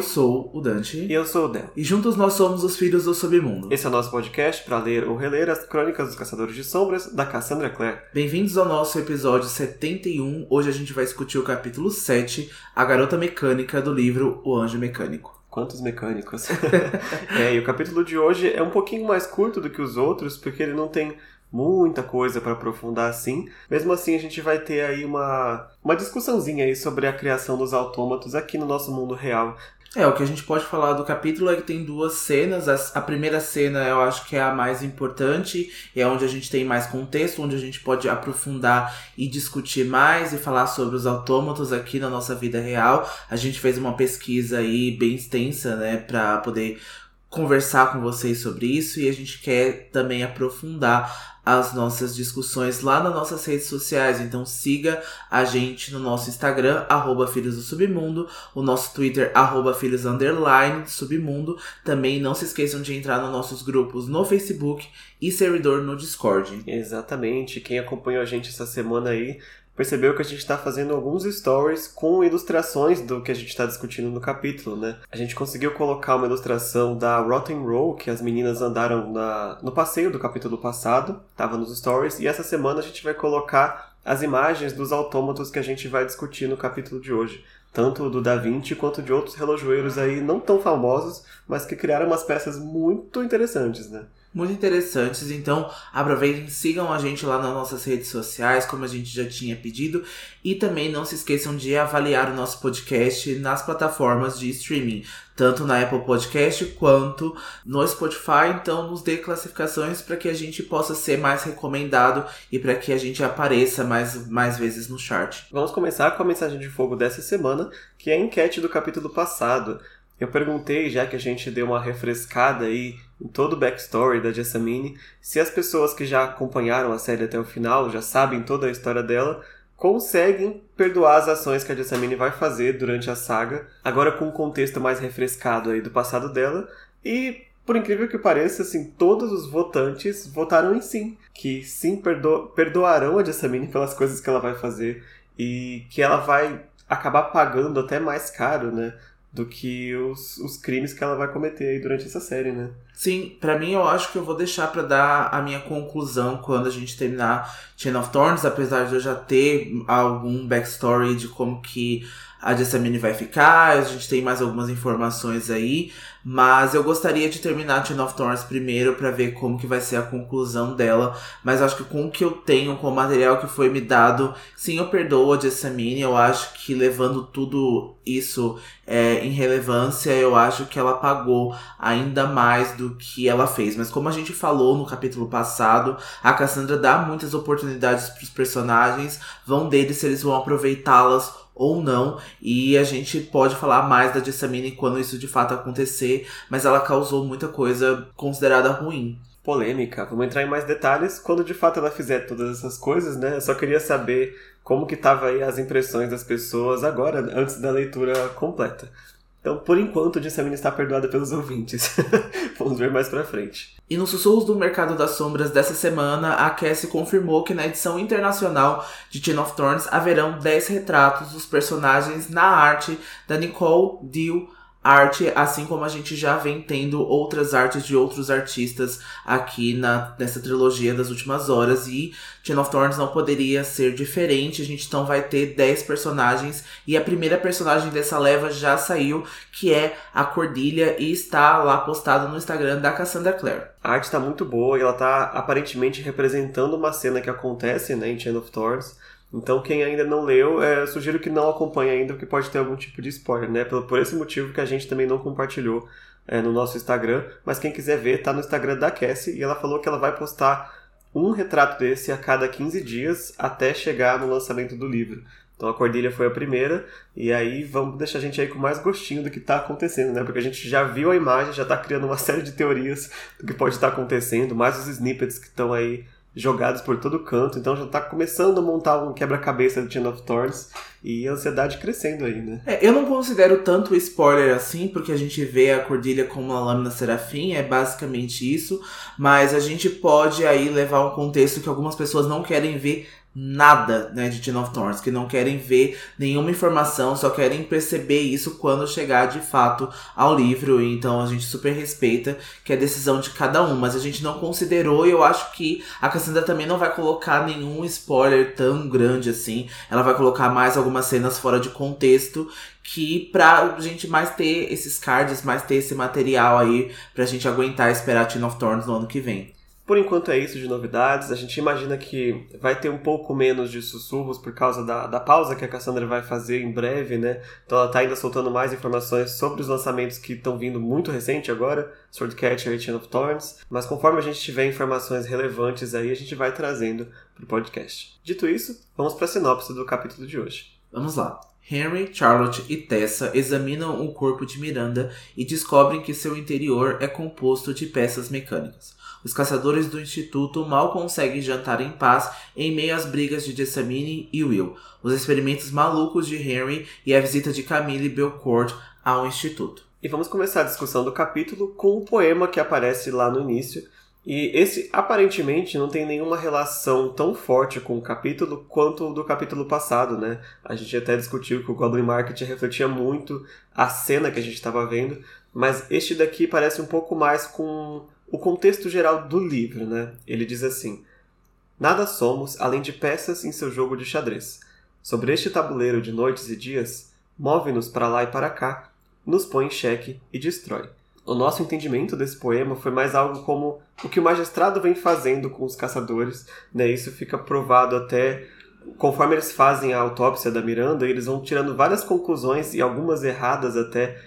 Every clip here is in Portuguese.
Eu sou o Dante. E eu sou o Del. E juntos nós somos os Filhos do Submundo. Esse é o nosso podcast para ler ou reler as crônicas dos Caçadores de Sombras, da Cassandra Clare. Bem-vindos ao nosso episódio 71. Hoje a gente vai discutir o capítulo 7, A Garota Mecânica, do livro O Anjo Mecânico. Quantos mecânicos. é, e o capítulo de hoje é um pouquinho mais curto do que os outros, porque ele não tem muita coisa para aprofundar assim. Mesmo assim, a gente vai ter aí uma, uma discussãozinha aí sobre a criação dos autômatos aqui no nosso mundo real. É, o que a gente pode falar do capítulo é que tem duas cenas. A, primeira cena eu acho que é a mais importante, é onde a gente tem mais contexto, onde a gente pode aprofundar e discutir mais e falar sobre os autômatos aqui na nossa vida real. A gente fez uma pesquisa aí bem extensa, né, para poder conversar com vocês sobre isso e a gente quer também aprofundar as nossas discussões lá nas nossas redes sociais. Então siga a gente no nosso Instagram, arroba Filhos do Submundo, o nosso Twitter, arroba Filhos Underline Submundo. Também não se esqueçam de entrar nos nossos grupos no Facebook e servidor no Discord. Exatamente. Quem acompanhou a gente essa semana aí percebeu que a gente está fazendo alguns stories com ilustrações do que a gente está discutindo no capítulo, né? A gente conseguiu colocar uma ilustração da Rotten Roll, que as meninas andaram na, no passeio do capítulo passado, estava nos stories, e essa semana a gente vai colocar as imagens dos autômatos que a gente vai discutir no capítulo de hoje. Tanto do Da Vinci quanto de outros relojoeiros aí não tão famosos, mas que criaram umas peças muito interessantes, né? Muito interessantes. Então, aproveitem, sigam a gente lá nas nossas redes sociais, como a gente já tinha pedido. E também não se esqueçam de avaliar o nosso podcast nas plataformas de streaming, tanto na Apple Podcast quanto no Spotify. Então, nos dê classificações para que a gente possa ser mais recomendado e para que a gente apareça mais, mais vezes no chart. Vamos começar com a mensagem de fogo dessa semana, que é a enquete do capítulo passado. Eu perguntei, já que a gente deu uma refrescada aí todo o backstory da Jessamine, se as pessoas que já acompanharam a série até o final, já sabem toda a história dela, conseguem perdoar as ações que a Jessamine vai fazer durante a saga, agora com um contexto mais refrescado aí do passado dela, e por incrível que pareça, assim, todos os votantes votaram em sim, que sim perdo perdoarão a Jessamine pelas coisas que ela vai fazer e que ela vai acabar pagando até mais caro, né? Do que os, os crimes que ela vai cometer aí durante essa série, né? Sim, para mim eu acho que eu vou deixar para dar a minha conclusão quando a gente terminar Chain of Thorns, apesar de eu já ter algum backstory de como que a Jessamine vai ficar, a gente tem mais algumas informações aí, mas eu gostaria de terminar Chain of Thorns primeiro para ver como que vai ser a conclusão dela, mas acho que com o que eu tenho, com o material que foi me dado, sim, eu perdoo a Jessamine, eu acho que levando tudo isso é, em relevância, eu acho que ela pagou ainda mais do que ela fez, mas como a gente falou no capítulo passado, a Cassandra dá muitas oportunidades para os personagens, vão deles se eles vão aproveitá-las ou não. E a gente pode falar mais da Jessamine quando isso de fato acontecer, mas ela causou muita coisa considerada ruim. Polêmica. Vamos entrar em mais detalhes quando de fato ela fizer todas essas coisas, né? Eu só queria saber como que tava aí as impressões das pessoas agora, antes da leitura completa. Então, por enquanto, a Jessamine está perdoada pelos ouvintes. Vamos ver mais pra frente. E nos sussurros do Mercado das Sombras dessa semana, a Cassie confirmou que na edição internacional de Chain of Thorns haverão 10 retratos dos personagens na arte da Nicole Deal arte, assim como a gente já vem tendo outras artes de outros artistas aqui na, nessa trilogia das últimas horas. E Chain of Thorns não poderia ser diferente. A gente então vai ter 10 personagens. E a primeira personagem dessa leva já saiu, que é a Cordilha, e está lá postado no Instagram da Cassandra Clare. A arte está muito boa e ela está aparentemente representando uma cena que acontece né, em Chain of Thorns então, quem ainda não leu, é, sugiro que não acompanhe ainda, porque pode ter algum tipo de spoiler, né? Por, por esse motivo que a gente também não compartilhou é, no nosso Instagram. Mas quem quiser ver, tá no Instagram da Cassie e ela falou que ela vai postar um retrato desse a cada 15 dias até chegar no lançamento do livro. Então a Cordilha foi a primeira, e aí vamos deixar a gente aí com mais gostinho do que está acontecendo, né? Porque a gente já viu a imagem, já está criando uma série de teorias do que pode estar acontecendo, mais os snippets que estão aí jogados por todo canto, então já tá começando a montar um quebra-cabeça de Chain of Thorns e a ansiedade crescendo aí, né? É, eu não considero tanto spoiler assim, porque a gente vê a Cordilha como uma lâmina serafim, é basicamente isso, mas a gente pode aí levar um contexto que algumas pessoas não querem ver nada, né, de Teen of Thorns, que não querem ver nenhuma informação, só querem perceber isso quando chegar de fato ao livro. Então a gente super respeita que é decisão de cada um, mas a gente não considerou e eu acho que a Cassandra também não vai colocar nenhum spoiler tão grande assim. Ela vai colocar mais algumas cenas fora de contexto que pra gente mais ter esses cards, mais ter esse material aí pra gente aguentar esperar Teen of Thorns no ano que vem. Por enquanto é isso de novidades. A gente imagina que vai ter um pouco menos de sussurros por causa da, da pausa que a Cassandra vai fazer em breve, né? Então ela tá ainda soltando mais informações sobre os lançamentos que estão vindo muito recente agora, Swordcatcher e Chain of Thorns. Mas conforme a gente tiver informações relevantes aí, a gente vai trazendo pro podcast. Dito isso, vamos para a sinopse do capítulo de hoje. Vamos lá. Henry, Charlotte e Tessa examinam o corpo de Miranda e descobrem que seu interior é composto de peças mecânicas. Os caçadores do instituto mal conseguem jantar em paz em meio às brigas de Jessamine e Will, os experimentos malucos de Henry e a visita de Camille Belcourt ao instituto. E vamos começar a discussão do capítulo com o poema que aparece lá no início. E esse aparentemente não tem nenhuma relação tão forte com o capítulo quanto o do capítulo passado, né? A gente até discutiu que o Goblin Market refletia muito a cena que a gente estava vendo, mas este daqui parece um pouco mais com o contexto geral do livro, né? Ele diz assim: Nada somos além de peças em seu jogo de xadrez. Sobre este tabuleiro de noites e dias, move-nos para lá e para cá, nos põe em xeque e destrói. O nosso entendimento desse poema foi mais algo como o que o magistrado vem fazendo com os caçadores, né? Isso fica provado até conforme eles fazem a autópsia da Miranda, eles vão tirando várias conclusões e algumas erradas até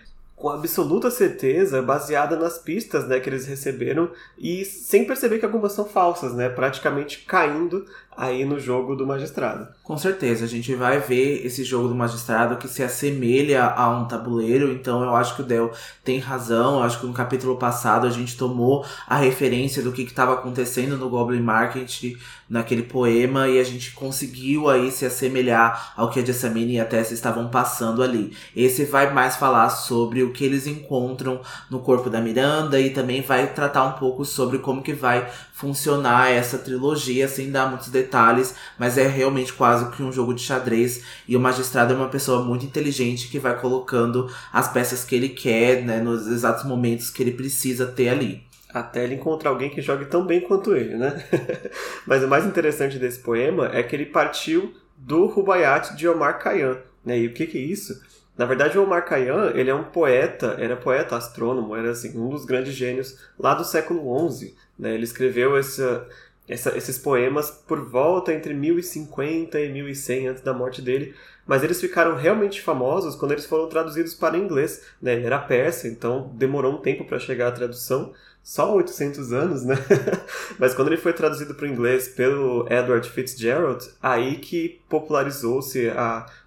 com absoluta certeza, baseada nas pistas né, que eles receberam e sem perceber que algumas são falsas, né? Praticamente caindo aí no jogo do magistrado. Com certeza, a gente vai ver esse jogo do magistrado que se assemelha a um tabuleiro, então eu acho que o Del tem razão, eu acho que no capítulo passado a gente tomou a referência do que estava acontecendo no Goblin Market naquele poema e a gente conseguiu aí se assemelhar ao que a Jessamine e a Tessa estavam passando ali. Esse vai mais falar sobre o que eles encontram no corpo da Miranda e também vai tratar um pouco sobre como que vai funcionar essa trilogia sem dar muitos detalhes, mas é realmente quase que um jogo de xadrez e o magistrado é uma pessoa muito inteligente que vai colocando as peças que ele quer, né, nos exatos momentos que ele precisa ter ali. Até ele encontrar alguém que jogue tão bem quanto ele, né? mas o mais interessante desse poema é que ele partiu do Rubaiyat de Omar Khayyam, né? E o que que é isso? Na verdade, o Omar Khayyam, ele é um poeta, era poeta astrônomo, era assim, um dos grandes gênios lá do século XI. Né? Ele escreveu essa, essa, esses poemas por volta entre 1050 e 1100 antes da morte dele, mas eles ficaram realmente famosos quando eles foram traduzidos para inglês. Né? Ele era persa, então demorou um tempo para chegar à tradução, só 800 anos, né? mas quando ele foi traduzido para o inglês pelo Edward Fitzgerald, aí que popularizou-se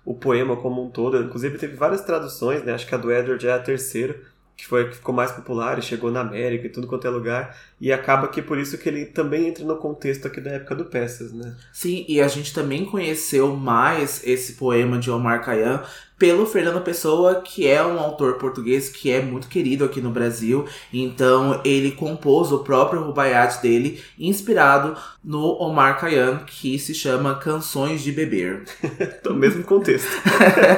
o poema como um todo. Inclusive teve várias traduções, né? Acho que a do Edward é a terceira que foi que ficou mais popular e chegou na América e tudo quanto é lugar. E acaba que por isso que ele também entra no contexto aqui da época do Peças, né? Sim, e a gente também conheceu mais esse poema de Omar Khayyam pelo Fernando Pessoa, que é um autor português que é muito querido aqui no Brasil. Então ele compôs o próprio Rubaiyat dele, inspirado no Omar Khayyam, que se chama Canções de Beber. no mesmo contexto.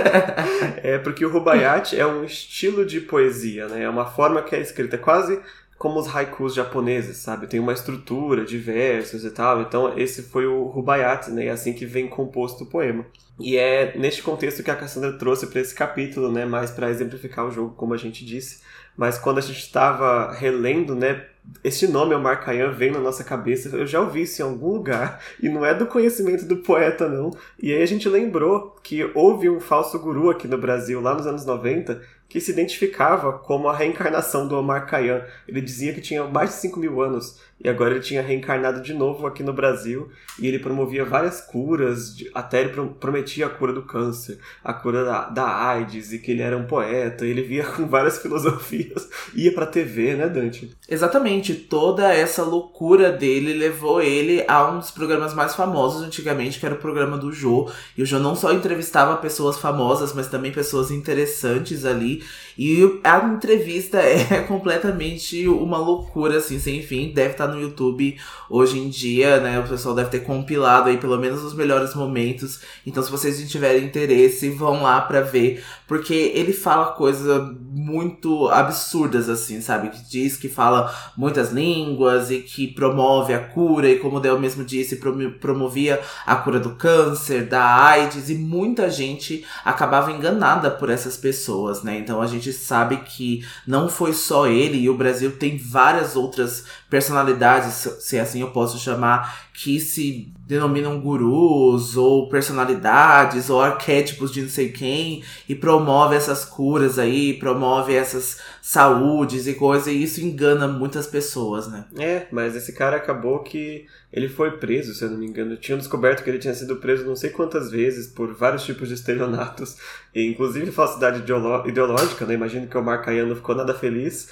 é porque o Rubaiyat é um estilo de poesia, né? É uma forma que é escrita quase como os haikus japoneses, sabe? Tem uma estrutura de versos e tal. Então esse foi o Rubaiyat, né? É assim que vem composto o poema. E é neste contexto que a Cassandra trouxe para esse capítulo, né? Mais para exemplificar o jogo, como a gente disse. Mas quando a gente estava relendo, né? Este nome, Omar Khayyam, vem na nossa cabeça. Eu já ouvi isso em algum lugar. E não é do conhecimento do poeta, não. E aí a gente lembrou que houve um falso guru aqui no Brasil, lá nos anos 90, que se identificava como a reencarnação do Omar Khayyam. Ele dizia que tinha mais de 5 mil anos e agora ele tinha reencarnado de novo aqui no Brasil e ele promovia várias curas, até ele prometia a cura do câncer, a cura da, da AIDS e que ele era um poeta, ele via com várias filosofias, ia pra TV, né, Dante? Exatamente, toda essa loucura dele levou ele a um dos programas mais famosos antigamente, que era o programa do Jô, e o Jô não só entrevistava pessoas famosas, mas também pessoas interessantes ali, E a entrevista é completamente uma loucura, assim, sem fim. Deve estar no YouTube hoje em dia, né? O pessoal deve ter compilado aí pelo menos os melhores momentos. Então, se vocês tiverem interesse, vão lá pra ver. Porque ele fala coisas muito absurdas, assim, sabe? Que diz que fala muitas línguas e que promove a cura, e como o Del mesmo disse, promovia a cura do câncer, da AIDS, e muita gente acabava enganada por essas pessoas, né? Então a gente sabe que não foi só ele, e o Brasil tem várias outras personalidades, se assim eu posso chamar, que se denominam gurus ou personalidades ou arquétipos de não sei quem e promove essas curas aí, promove essas saúdes e coisas, e isso engana muitas pessoas, né? É, mas esse cara acabou que ele foi preso, se eu não me engano. Tinham descoberto que ele tinha sido preso não sei quantas vezes por vários tipos de estelionatos, e inclusive falsidade ideológica, né? Imagino que o Marcaia não ficou nada feliz,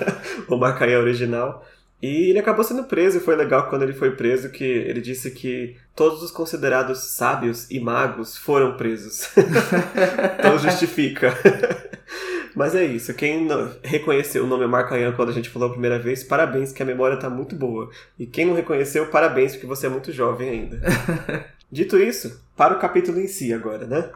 o Marcaia original. E ele acabou sendo preso, e foi legal quando ele foi preso que ele disse que todos os considerados sábios e magos foram presos. então justifica. Mas é isso, quem reconheceu o nome Marcayan quando a gente falou a primeira vez, parabéns que a memória tá muito boa. E quem não reconheceu, parabéns porque você é muito jovem ainda. Dito isso, para o capítulo em si agora, né?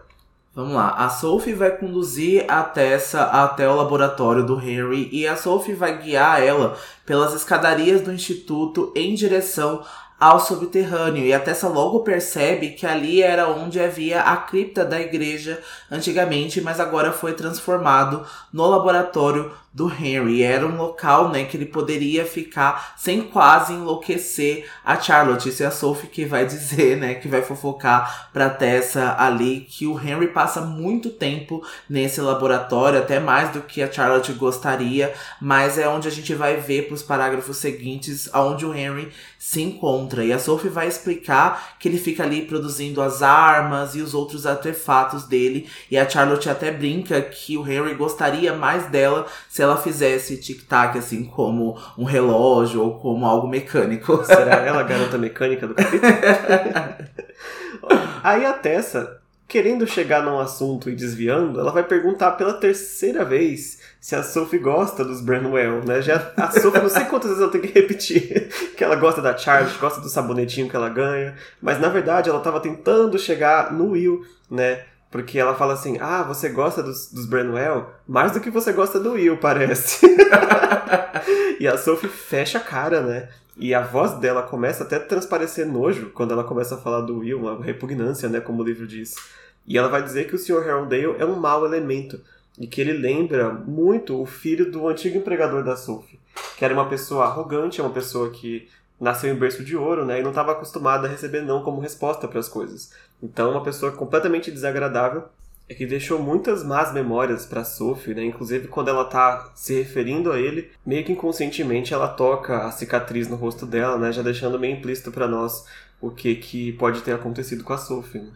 Vamos lá, a Sophie vai conduzir a Tessa até o laboratório do Henry e a Sophie vai guiar ela pelas escadarias do instituto em direção ao subterrâneo. E a Tessa logo percebe que ali era onde havia a cripta da igreja antigamente, mas agora foi transformado no laboratório do Henry. Era um local, né, que ele poderia ficar sem quase enlouquecer a Charlotte. Isso é a Sophie que vai dizer, né, que vai fofocar pra Tessa ali que o Henry passa muito tempo nesse laboratório, até mais do que a Charlotte gostaria, mas é onde a gente vai ver pros parágrafos seguintes aonde o Henry se encontra. E a Sophie vai explicar que ele fica ali produzindo as armas e os outros artefatos dele, e a Charlotte até brinca que o Henry gostaria mais dela se ela fizesse tic-tac, assim, como um relógio ou como algo mecânico. Será ela a garota mecânica do capítulo? Aí a Tessa, querendo chegar num assunto e desviando, ela vai perguntar pela terceira vez se a Sophie gosta dos Branwell, né? Já a Sophie, não sei quantas vezes eu tenho que repetir que ela gosta da Charles, gosta do sabonetinho que ela ganha, mas na verdade ela estava tentando chegar no Will, né? Porque ela fala assim: Ah, você gosta dos, dos Branwell mais do que você gosta do Will, parece. e a Sophie fecha a cara, né? E a voz dela começa até a transparecer nojo quando ela começa a falar do Will, uma repugnância, né? Como o livro diz. E ela vai dizer que o Sr. Herondale é um mau elemento. E que ele lembra muito o filho do antigo empregador da Sophie. Que era uma pessoa arrogante, uma pessoa que nasceu em berço de ouro, né? E não estava acostumada a receber não como resposta para as coisas. Então, uma pessoa completamente desagradável é que deixou muitas más memórias para Sophie, né? Inclusive quando ela tá se referindo a ele, meio que inconscientemente ela toca a cicatriz no rosto dela, né? Já deixando meio implícito para nós o que que pode ter acontecido com a Sophie. Né?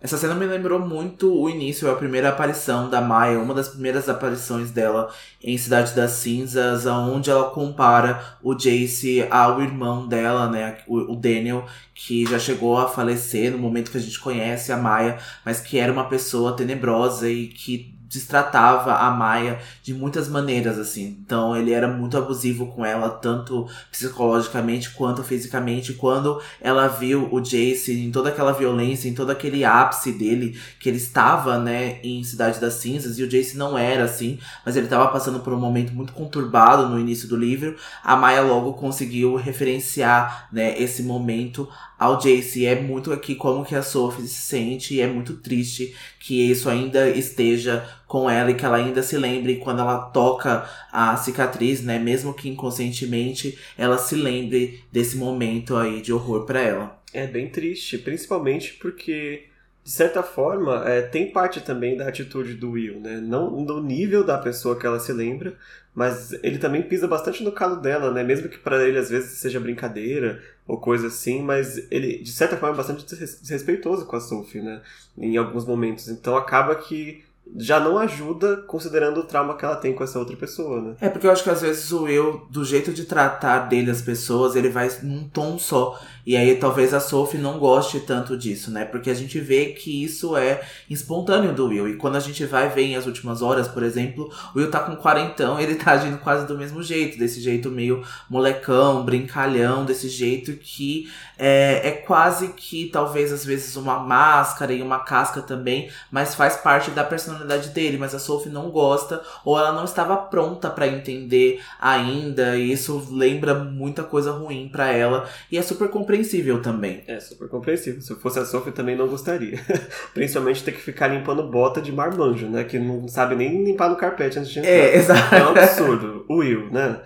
Essa cena me lembrou muito o início, a primeira aparição da Maya, uma das primeiras aparições dela em Cidade das Cinzas, onde ela compara o Jace ao irmão dela, né, o Daniel, que já chegou a falecer no momento que a gente conhece a Maya, mas que era uma pessoa tenebrosa e que destratava a Maia de muitas maneiras, assim. Então ele era muito abusivo com ela, tanto psicologicamente quanto fisicamente. Quando ela viu o Jace em toda aquela violência, em todo aquele ápice dele, que ele estava, né, em Cidade das Cinzas, e o Jace não era assim, mas ele estava passando por um momento muito conturbado no início do livro, a Maia logo conseguiu referenciar, né, esse momento ao Jace. É muito aqui como que a Sophie se sente e é muito triste que isso ainda esteja com ela e que ela ainda se lembre quando ela toca a cicatriz, né? Mesmo que inconscientemente, ela se lembre desse momento aí de horror para ela. É bem triste, principalmente porque de certa forma, é, tem parte também da atitude do Will, né? Não no nível da pessoa que ela se lembra, mas ele também pisa bastante no calo dela, né? Mesmo que para ele às vezes seja brincadeira ou coisa assim, mas ele de certa forma é bastante desrespeitoso com a Sophie, né? Em alguns momentos. Então acaba que já não ajuda considerando o trauma que ela tem com essa outra pessoa, né? É porque eu acho que às vezes o eu, do jeito de tratar dele as pessoas, ele vai num tom só. E aí talvez a Sophie não goste tanto disso, né? Porque a gente vê que isso é espontâneo do Will. E quando a gente vai ver em as últimas horas, por exemplo, o Will tá com quarentão, ele tá agindo quase do mesmo jeito, desse jeito meio molecão, brincalhão, desse jeito que é, é quase que talvez às vezes uma máscara e uma casca também, mas faz parte da personalidade dele. Mas a Sophie não gosta ou ela não estava pronta para entender ainda. E isso lembra muita coisa ruim para ela. E é super compreensível também. É super compreensível. Se eu fosse a Sophie também não gostaria. Principalmente ter que ficar limpando bota de marmanjo, né? Que não sabe nem limpar no carpete antes de entrar. É, exato. É um absurdo. O Will, né?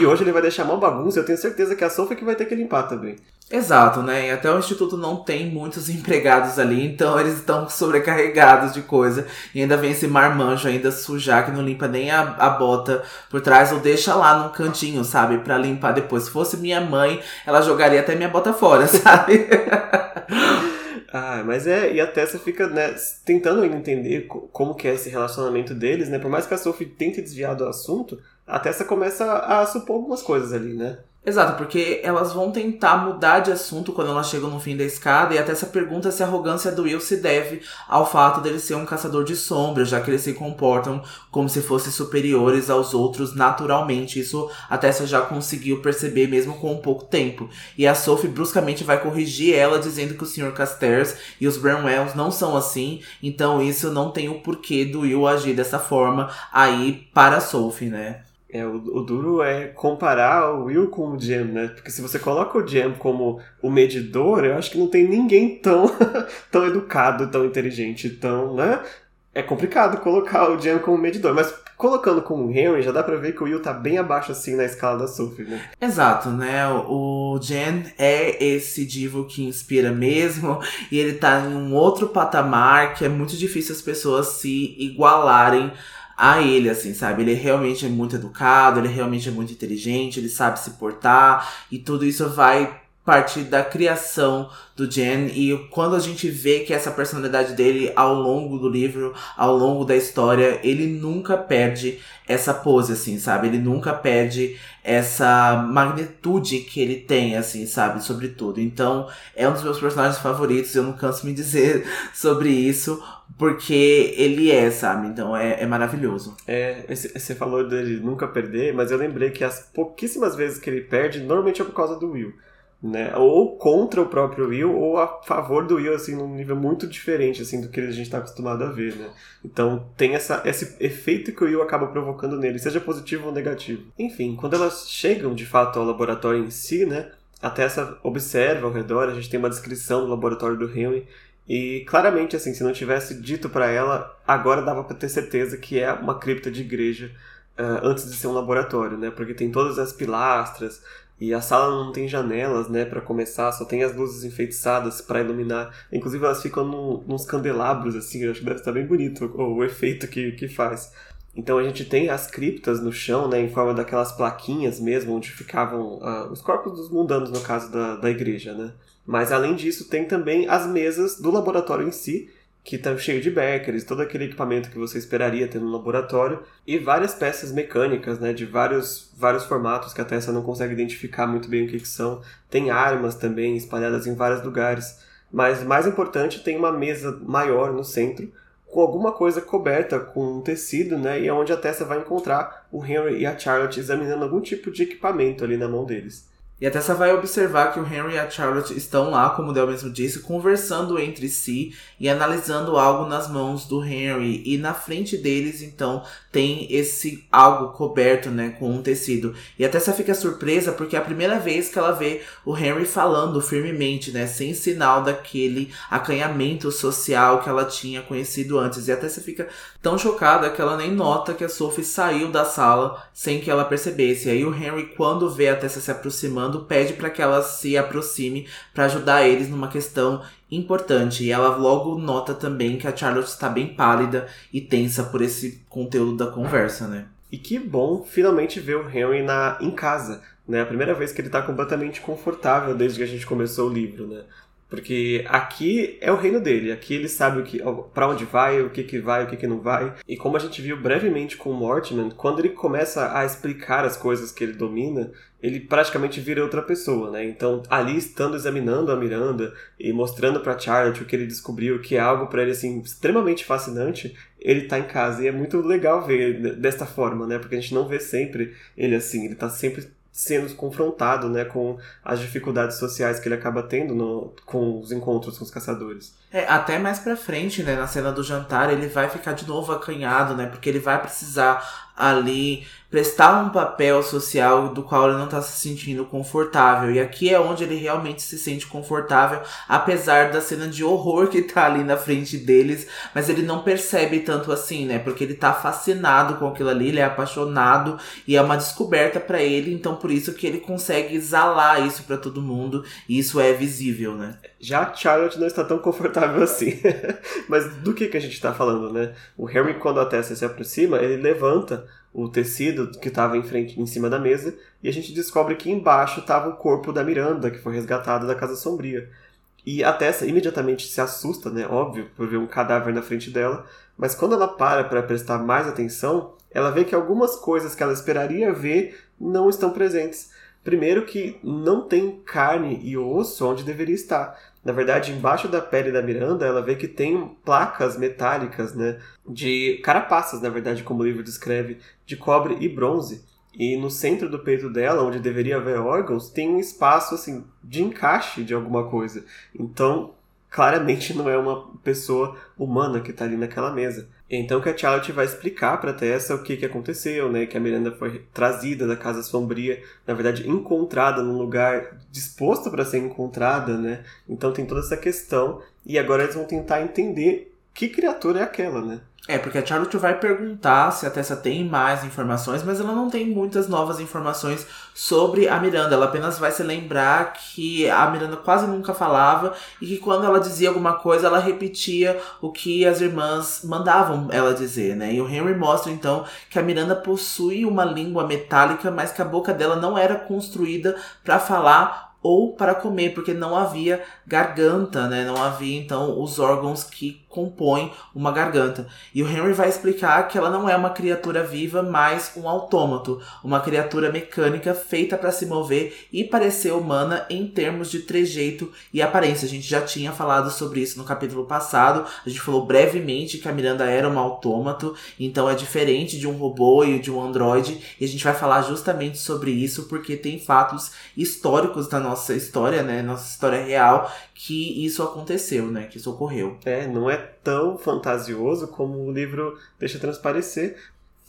E hoje ele vai deixar uma bagunça, eu tenho certeza que a Sophie que vai ter que limpar também. Exato, né? E até o instituto não tem muitos empregados ali, então eles estão sobrecarregados de coisa. E ainda vem esse marmanjo ainda sujar que não limpa nem a, a bota por trás ou deixa lá num cantinho, sabe? Pra limpar depois. Se fosse minha mãe, ela jogaria até minha bota fora, sabe? Ah, mas é, e a Tessa fica, né, tentando entender como que é esse relacionamento deles, né? Por mais que a Sophie tente desviar do assunto, a Tessa começa a supor algumas coisas ali, né? Exato, porque elas vão tentar mudar de assunto quando elas chegam no fim da escada, e até essa pergunta se a arrogância do Will se deve ao fato dele ser um caçador de sombras, já que eles se comportam como se fossem superiores aos outros naturalmente. Isso a Tessa já conseguiu perceber mesmo com um pouco tempo. E a Sophie bruscamente vai corrigir ela, dizendo que o Sr. Casters e os Bramwells não são assim, então isso não tem o porquê do Will agir dessa forma aí para a Sophie, né? É, o, o, duro é comparar o Will com o Jam, né? Porque se você coloca o Jam como o medidor, eu acho que não tem ninguém tão, tão educado, tão inteligente, tão, né? É complicado colocar o Jam como medidor, mas colocando como Henry, já dá pra ver que o Will tá bem abaixo, assim, na escala da Sophie, né? Exato, né? O Jen é esse divo que inspira mesmo, e ele tá em um outro patamar que é muito difícil as pessoas se igualarem a ele, assim, sabe? Ele realmente é muito educado, ele realmente é muito inteligente, ele sabe se portar e tudo isso vai partir da criação do Jen e quando a gente vê que essa personalidade dele ao longo do livro, ao longo da história, ele nunca perde essa pose, assim, sabe? Ele nunca perde essa magnitude que ele tem, assim, sabe? Sobre tudo. Então, é um dos meus personagens favoritos, eu não canso me dizer sobre isso, porque ele é, sabe? Então é, é maravilhoso. É, você falou dele nunca perder, mas eu lembrei que as pouquíssimas vezes que ele perde, normalmente é por causa do Will. Né? Ou contra o próprio Will, ou a favor do Will, assim, num nível muito diferente, assim, do que a gente está acostumado a ver, né? Então tem essa, esse efeito que o Will acaba provocando nele, seja positivo ou negativo. Enfim, quando elas chegam, de fato, ao laboratório em si, né? A Tessa observa ao redor, a gente tem uma descrição do laboratório do Henry, e claramente, assim, se não tivesse dito para ela, agora dava para ter certeza que é uma cripta de igreja uh, antes de ser um laboratório, né? Porque tem todas as pilastras e a sala não tem janelas, né? Para começar, só tem as luzes enfeitiçadas para iluminar. Inclusive elas ficam no, nos candelabros, assim. Eu acho que deve estar bem bonito o, o efeito que, que faz. Então a gente tem as criptas no chão, né, em forma daquelas plaquinhas mesmo, onde ficavam uh, os corpos dos mundanos, no caso da, da igreja, né? Mas além disso, tem também as mesas do laboratório em si, que está cheio de beckers, todo aquele equipamento que você esperaria ter no laboratório, e várias peças mecânicas, né, de vários, vários formatos que a Tessa não consegue identificar muito bem o que, que são. Tem armas também espalhadas em vários lugares. Mas mais importante, tem uma mesa maior no centro, com alguma coisa coberta com um tecido, né, e é onde a Tessa vai encontrar o Henry e a Charlotte examinando algum tipo de equipamento ali na mão deles. E a Tessa vai observar que o Henry e a Charlotte estão lá, como o Del mesmo disse, conversando entre si e analisando algo nas mãos do Henry. E na frente deles, então, tem esse algo coberto, né, com um tecido. E a Tessa fica surpresa porque é a primeira vez que ela vê o Henry falando firmemente, né, sem sinal daquele acanhamento social que ela tinha conhecido antes. E a Tessa fica tão chocada que ela nem nota que a Sophie saiu da sala sem que ela percebesse. E aí o Henry, quando vê a Tessa se aproximando, comando pede para que ela se aproxime para ajudar eles numa questão importante. E ela logo nota também que a Charlotte está bem pálida e tensa por esse conteúdo da conversa, né? E que bom finalmente ver o Henry na, em casa, né? A primeira vez que ele está completamente confortável desde que a gente começou o livro, né? Porque aqui é o reino dele, aqui ele sabe o que, para onde vai, o que que vai, o que que não vai. E como a gente viu brevemente com o Mortimer, quando ele começa a explicar as coisas que ele domina, ele praticamente vira outra pessoa, né? Então, ali estando examinando a Miranda e mostrando para Charlotte o que ele descobriu, que é algo para ele assim extremamente fascinante, ele tá em casa e é muito legal ver desta forma, né? Porque a gente não vê sempre ele assim, ele tá sempre sendo confrontado né, com as dificuldades sociais que ele acaba tendo no, com os encontros com os caçadores. É, até mais pra frente, né, na cena do jantar, ele vai ficar de novo acanhado, né, porque ele vai precisar ali prestar um papel social do qual ele não está se sentindo confortável. E aqui é onde ele realmente se sente confortável, apesar da cena de horror que tá ali na frente deles, mas ele não percebe tanto assim, né? Porque ele tá fascinado com aquilo ali, ele é apaixonado e é uma descoberta para ele, então por isso que ele consegue exalar isso para todo mundo, e isso é visível, né? Já Charlotte não está tão confortável assim. mas do que que a gente tá falando, né? O Harry quando a Tessa se aproxima, ele levanta o tecido que estava em frente, em cima da mesa, e a gente descobre que embaixo estava o corpo da Miranda, que foi resgatada da Casa Sombria. E a Tessa imediatamente se assusta, né, óbvio, por ver um cadáver na frente dela, mas quando ela para para prestar mais atenção, ela vê que algumas coisas que ela esperaria ver não estão presentes. Primeiro que não tem carne e osso onde deveria estar. Na verdade, embaixo da pele da Miranda, ela vê que tem placas metálicas, né? De carapaças, na verdade, como o livro descreve, de cobre e bronze. E no centro do peito dela, onde deveria haver órgãos, tem um espaço assim de encaixe de alguma coisa. Então, claramente não é uma pessoa humana que está ali naquela mesa. Então que a Charlotte vai explicar para Tessa o que, que aconteceu, né? Que a Miranda foi trazida da Casa Sombria, na verdade encontrada num lugar disposto para ser encontrada, né? Então tem toda essa questão e agora eles vão tentar entender que criatura é aquela, né? É, porque a Charlotte vai perguntar se a Tessa tem mais informações, mas ela não tem muitas novas informações sobre a Miranda. Ela apenas vai se lembrar que a Miranda quase nunca falava e que quando ela dizia alguma coisa, ela repetia o que as irmãs mandavam ela dizer, né? E o Henry mostra então que a Miranda possui uma língua metálica, mas que a boca dela não era construída para falar ou para comer, porque não havia garganta, né? Não havia então os órgãos que compõem uma garganta. E o Henry vai explicar que ela não é uma criatura viva, mas um autômato, uma criatura mecânica feita para se mover e parecer humana em termos de trejeito e aparência. A gente já tinha falado sobre isso no capítulo passado. A gente falou brevemente que a Miranda era um autômato, então é diferente de um robô e de um androide, e a gente vai falar justamente sobre isso porque tem fatos históricos da nossa história, né, nossa história real, que isso aconteceu, né? Que isso ocorreu. É, não é tão fantasioso como o livro deixa transparecer.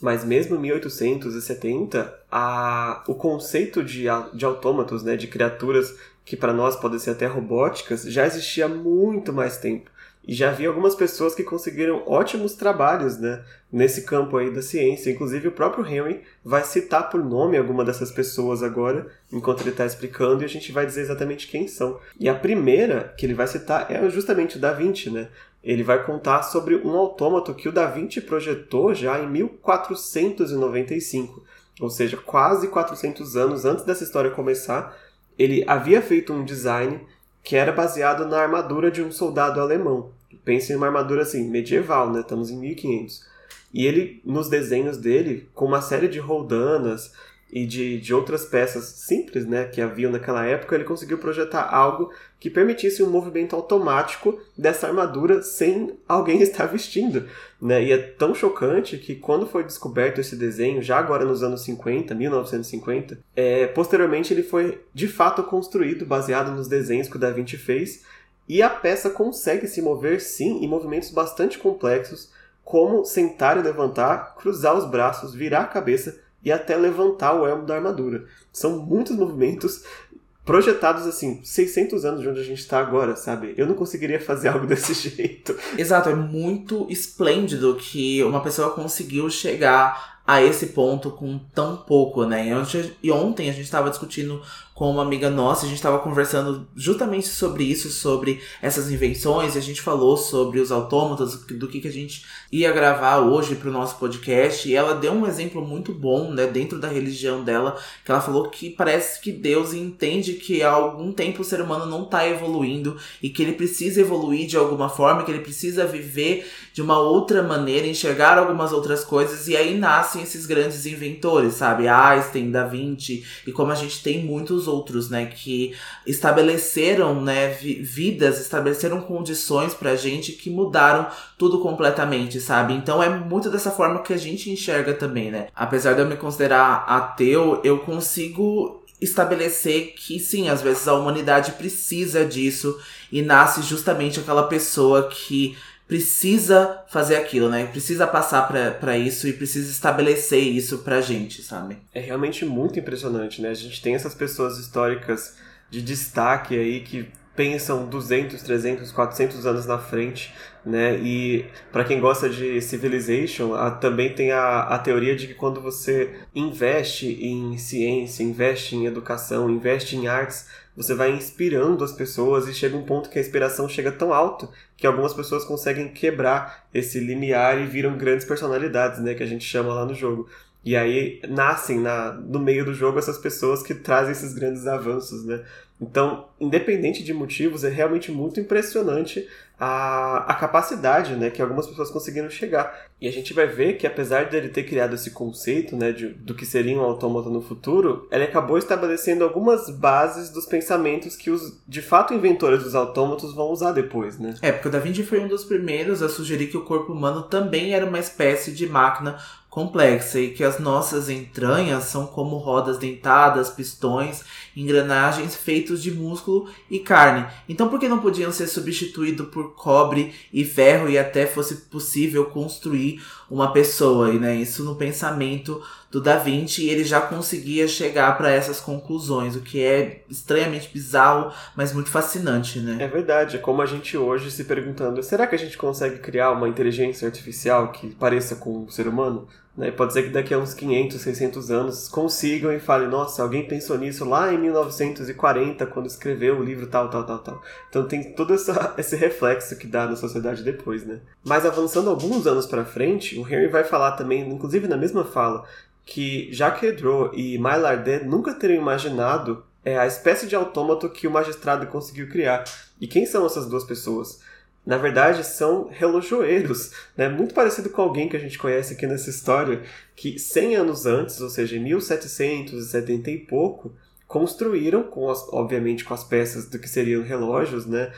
Mas mesmo em 1870, a, o conceito de, de autômatos, né, de criaturas que para nós podem ser até robóticas, já existia há muito mais tempo. E já havia algumas pessoas que conseguiram ótimos trabalhos né, nesse campo aí da ciência. Inclusive o próprio Henry vai citar por nome alguma dessas pessoas agora, enquanto ele está explicando, e a gente vai dizer exatamente quem são. E a primeira que ele vai citar é justamente o Da Vinci, né? Ele vai contar sobre um autômato que o Da Vinci projetou já em 1495, ou seja, quase 400 anos antes dessa história começar. Ele havia feito um design que era baseado na armadura de um soldado alemão. Pense em uma armadura assim, medieval, né? Estamos em 1500. E ele, nos desenhos dele, com uma série de roldanas e de, de outras peças simples, né, que haviam naquela época, ele conseguiu projetar algo que permitisse um movimento automático dessa armadura sem alguém estar vestindo, né? E é tão chocante que quando foi descoberto esse desenho, já agora nos anos 50, 1950, é, posteriormente ele foi de fato construído baseado nos desenhos que o Da Vinci fez e a peça consegue se mover sim em movimentos bastante complexos, como sentar e levantar, cruzar os braços, virar a cabeça e até levantar o elmo da armadura. São muitos movimentos projetados assim, 600 anos de onde a gente está agora, sabe? Eu não conseguiria fazer algo desse jeito. Exato, é muito esplêndido que uma pessoa conseguiu chegar a esse ponto com tão pouco, né? E ontem a gente estava discutindo com uma amiga nossa, a gente estava conversando justamente sobre isso, sobre essas invenções, e a gente falou sobre os autômatos, do que, que a gente ia gravar hoje para o nosso podcast, e ela deu um exemplo muito bom, né, dentro da religião dela, que ela falou que parece que Deus entende que há algum tempo o ser humano não está evoluindo e que ele precisa evoluir de alguma forma, que ele precisa viver de uma outra maneira, enxergar algumas outras coisas, e aí nascem esses grandes inventores, sabe? Einstein, Da Vinci, e como a gente tem muitos outros, né, que estabeleceram, né, vidas, estabeleceram condições pra gente que mudaram tudo completamente, sabe? Então é muito dessa forma que a gente enxerga também, né? Apesar de eu me considerar ateu, eu consigo estabelecer que sim, às vezes a humanidade precisa disso e nasce justamente aquela pessoa que precisa fazer aquilo, né? Precisa passar para isso e precisa estabelecer isso pra gente, sabe? É realmente muito impressionante, né? A gente tem essas pessoas históricas de destaque aí que pensam 200, 300, 400 anos na frente, né? E para quem gosta de Civilization, a, também tem a, a teoria de que quando você investe em ciência, investe em educação, investe em artes, você vai inspirando as pessoas e chega um ponto que a inspiração chega tão alto que algumas pessoas conseguem quebrar esse limiar e viram grandes personalidades, né, que a gente chama lá no jogo. E aí nascem na, no meio do jogo essas pessoas que trazem esses grandes avanços, né? Então, independente de motivos, é realmente muito impressionante a, a capacidade né, que algumas pessoas conseguiram chegar. E a gente vai ver que, apesar dele ter criado esse conceito né, de, do que seria um autômato no futuro, ele acabou estabelecendo algumas bases dos pensamentos que os, de fato, inventores dos autômatos vão usar depois. Né? É, porque o Da Vinci foi um dos primeiros a sugerir que o corpo humano também era uma espécie de máquina complexa e que as nossas entranhas são como rodas dentadas, pistões, engrenagens feitos de músculo e carne. Então, por que não podiam ser substituídos por cobre e ferro e até fosse possível construir uma pessoa? E né, isso no pensamento do Da Vinci, ele já conseguia chegar para essas conclusões, o que é estranhamente bizarro, mas muito fascinante, né? É verdade, é como a gente hoje se perguntando, será que a gente consegue criar uma inteligência artificial que pareça com o ser humano? Né? Pode ser que daqui a uns 500, 600 anos consigam e falem, nossa, alguém pensou nisso lá em 1940, quando escreveu o livro tal, tal, tal, tal. Então tem todo essa, esse reflexo que dá na sociedade depois, né? Mas avançando alguns anos para frente, o Henry vai falar também, inclusive na mesma fala, que Jacques Edreau e Maillardet nunca teriam imaginado é, a espécie de autômato que o magistrado conseguiu criar. E quem são essas duas pessoas? Na verdade são relojoeiros, né? muito parecido com alguém que a gente conhece aqui nessa história, que 100 anos antes, ou seja, em 1770 e pouco, construíram, com as, obviamente com as peças do que seriam relógios, né?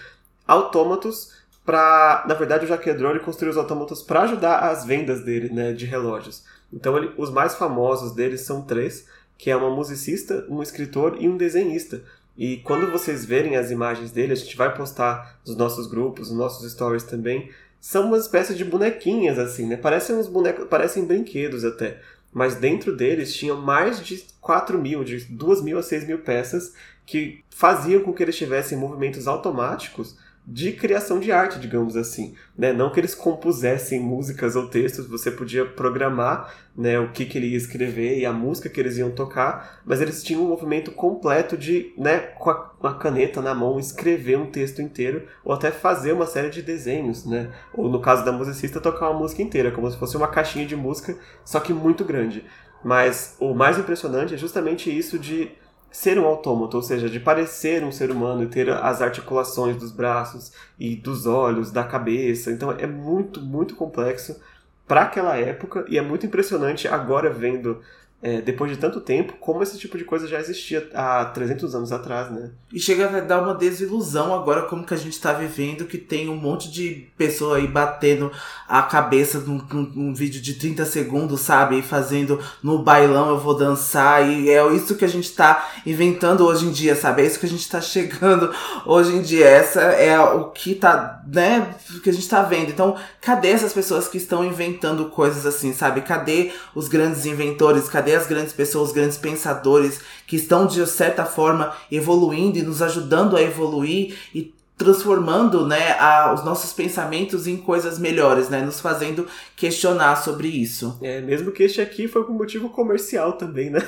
autômatos para, na verdade, o Jacques Drone construiu os autômatos para ajudar as vendas dele, né, de relógios. Então, ele, os mais famosos deles são três, que é uma musicista, um escritor e um desenhista. E quando vocês verem as imagens dele, a gente vai postar nos nossos grupos, nos nossos stories também. São uma espécie de bonequinhas, assim, né? Parecem uns bonecos, parecem brinquedos até. Mas dentro deles tinham mais de 4 mil, de 2 mil a 6 mil peças que faziam com que eles tivessem movimentos automáticos de criação de arte, digamos assim. Né? Não que eles compusessem músicas ou textos, você podia programar né, o que, que ele ia escrever e a música que eles iam tocar, mas eles tinham um movimento completo de, né, com a, uma caneta na mão, escrever um texto inteiro ou até fazer uma série de desenhos. Né? Ou no caso da musicista, tocar uma música inteira, como se fosse uma caixinha de música, só que muito grande. Mas o mais impressionante é justamente isso de ser um autômato, ou seja, de parecer um ser humano e ter as articulações dos braços e dos olhos, da cabeça. Então é muito, muito complexo para aquela época e é muito impressionante agora vendo é, depois de tanto tempo, como esse tipo de coisa já existia há 300 anos atrás, né? E chega a dar uma desilusão agora como que a gente tá vivendo, que tem um monte de pessoa aí batendo a cabeça num, num, num vídeo de 30 segundos, sabe? E fazendo no bailão eu vou dançar, e é isso que a gente tá inventando hoje em dia, sabe? É isso que a gente tá chegando hoje em dia, essa é o que tá, né, que a gente tá vendo. Então, cadê essas pessoas que estão inventando coisas assim, sabe? Cadê os grandes inventores? Cadê cadê as grandes pessoas, grandes pensadores que estão de certa forma evoluindo e nos ajudando a evoluir e transformando né, a, os nossos pensamentos em coisas melhores, né? Nos fazendo questionar sobre isso. É, mesmo que este aqui foi por motivo comercial também, né?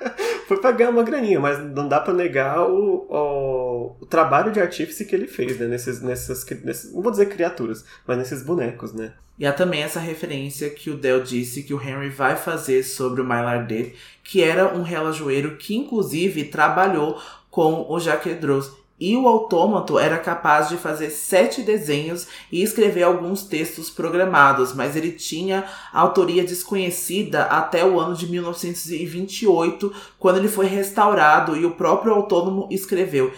foi pra ganhar uma graninha, mas não dá para negar o, o, o, trabalho de artífice que ele fez, né? Nesses, nessas, nesses, não vou dizer criaturas, mas nesses bonecos, né? E há também essa referência que o Del disse que o Henry vai fazer sobre o Maillard que era um relojoeiro que inclusive trabalhou com o Jacques Droz e o autômato era capaz de fazer sete desenhos e escrever alguns textos programados, mas ele tinha autoria desconhecida até o ano de 1928, quando ele foi restaurado e o próprio autônomo escreveu,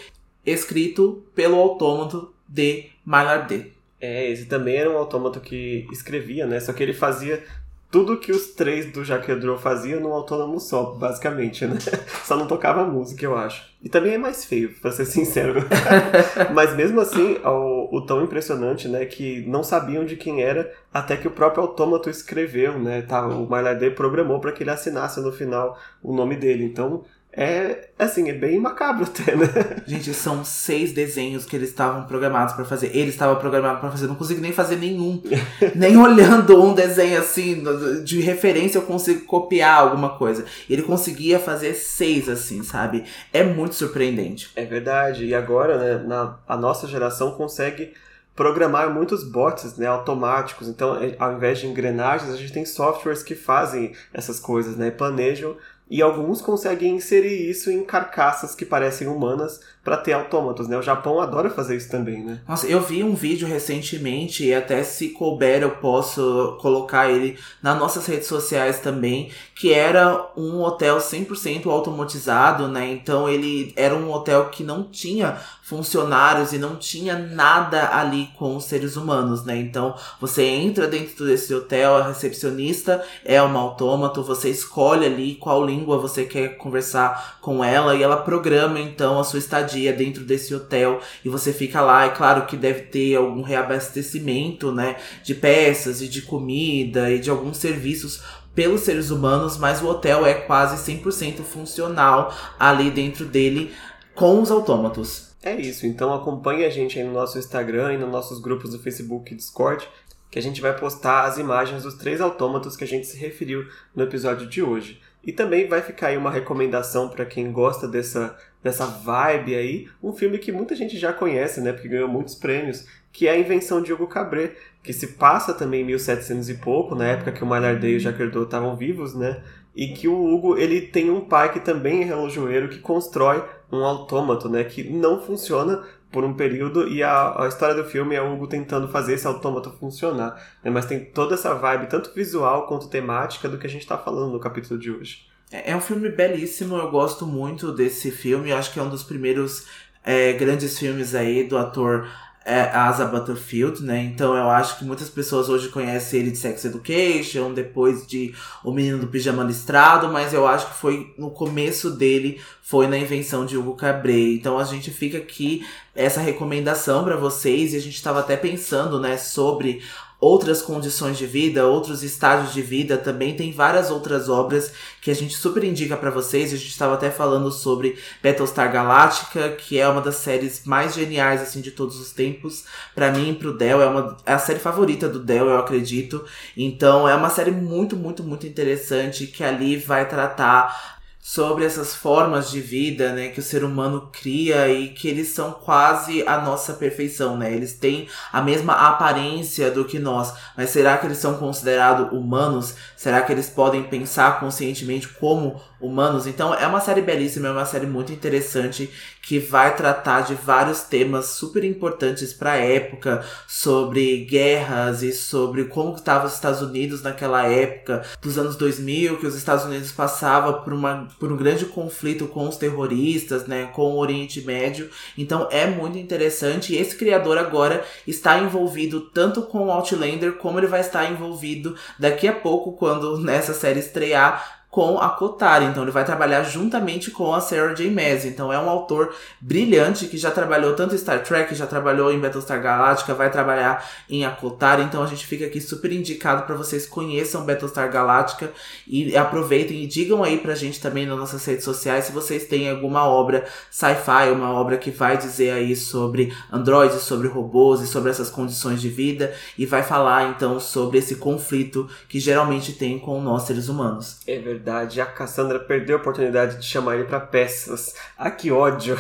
escrito pelo autômato de Maillard. É, esse também era um autômato que escrevia, né? Só que ele fazia tudo que os três do Jacques Draw faziam num autônomo só, basicamente, né? Só não tocava música, eu acho. E também é mais feio, pra ser sincero. Mas mesmo assim, o, o, tão impressionante, né, que não sabiam de quem era até que o próprio autômato escreveu, né? Tá, o Maillard programou para que ele assinasse no final o nome dele. Então, é assim, é bem macabro até, né? Gente, são seis desenhos que eles estavam programados para fazer. Ele estava programado para fazer, não consigo nem fazer nenhum. nem olhando um desenho assim, de referência eu consigo copiar alguma coisa. Ele conseguia fazer seis assim, sabe? É muito surpreendente. É verdade. E agora, né, na, a nossa geração consegue programar muitos bots né, automáticos. Então, é, ao invés de engrenagens, a gente tem softwares que fazem essas coisas, né? Planejam e alguns conseguem inserir isso em carcaças que parecem humanas para ter autômatos, né? O Japão adora fazer isso também, né? Nossa, eu vi um vídeo recentemente e até se couber eu posso colocar ele nas nossas redes sociais também, que era um hotel 100% automatizado, né? Então ele era um hotel que não tinha funcionários e não tinha nada ali com os seres humanos, né? Então você entra dentro desse hotel, a recepcionista é uma autômato, você escolhe ali qual língua você quer conversar com ela e ela programa então a sua estadia dentro desse hotel e você fica lá, é claro que deve ter algum reabastecimento, né, de peças e de comida e de alguns serviços pelos seres humanos, mas o hotel é quase 100% funcional ali dentro dele com os autômatos. É isso, então acompanhe a gente aí no nosso Instagram e nos nossos grupos do Facebook e Discord, que a gente vai postar as imagens dos três autômatos que a gente se referiu no episódio de hoje. E também vai ficar aí uma recomendação para quem gosta dessa, dessa vibe aí, um filme que muita gente já conhece, né, porque ganhou muitos prêmios, que é a Invenção de Hugo Cabret, que se passa também em 1700 e pouco, na época que o Maillard e o Jacques estavam vivos, né, e que o Hugo ele tem um pai que também é relojoeiro que constrói um autômato, né, que não funciona, por um período e a, a história do filme é o Hugo tentando fazer esse autômato funcionar. Né? Mas tem toda essa vibe, tanto visual quanto temática, do que a gente está falando no capítulo de hoje. É, é um filme belíssimo, eu gosto muito desse filme, acho que é um dos primeiros é, grandes filmes aí do ator é, Asa Butterfield, né? Então eu acho que muitas pessoas hoje conhecem ele de Sex Education, depois de O Menino do Pijama Listrado, mas eu acho que foi no começo dele, foi na invenção de Hugo Cabret. Então a gente fica aqui essa recomendação para vocês e a gente estava até pensando, né, sobre outras condições de vida, outros estágios de vida, também tem várias outras obras que a gente super indica para vocês. A gente estava até falando sobre Battlestar Galactica, que é uma das séries mais geniais assim de todos os tempos. Para mim, pro Del é uma é a série favorita do Del, eu acredito. Então, é uma série muito, muito, muito interessante que ali vai tratar sobre essas formas de vida, né, que o ser humano cria e que eles são quase a nossa perfeição, né? Eles têm a mesma aparência do que nós, mas será que eles são considerados humanos? Será que eles podem pensar conscientemente como humanos? Então é uma série belíssima, é uma série muito interessante que vai tratar de vários temas super importantes para a época, sobre guerras e sobre como estavam os Estados Unidos naquela época dos anos 2000, que os Estados Unidos passava por uma por um grande conflito com os terroristas, né, com o Oriente Médio. Então é muito interessante e esse criador agora está envolvido tanto com Outlander como ele vai estar envolvido daqui a pouco quando nessa série estrear com a Kotari. Então ele vai trabalhar juntamente com a Sarah J. Maas. Então é um autor brilhante que já trabalhou tanto em Star Trek, já trabalhou em Battlestar Galactica, vai trabalhar em Akotari. Então a gente fica aqui super indicado para vocês conheçam Battlestar Galactica e aproveitem e digam aí pra gente também nas nossas redes sociais se vocês têm alguma obra sci-fi, uma obra que vai dizer aí sobre androides, sobre robôs e sobre essas condições de vida e vai falar então sobre esse conflito que geralmente tem com nós seres humanos. É verdade, a Cassandra perdeu a oportunidade de chamar ele para peças. Ah, que ódio!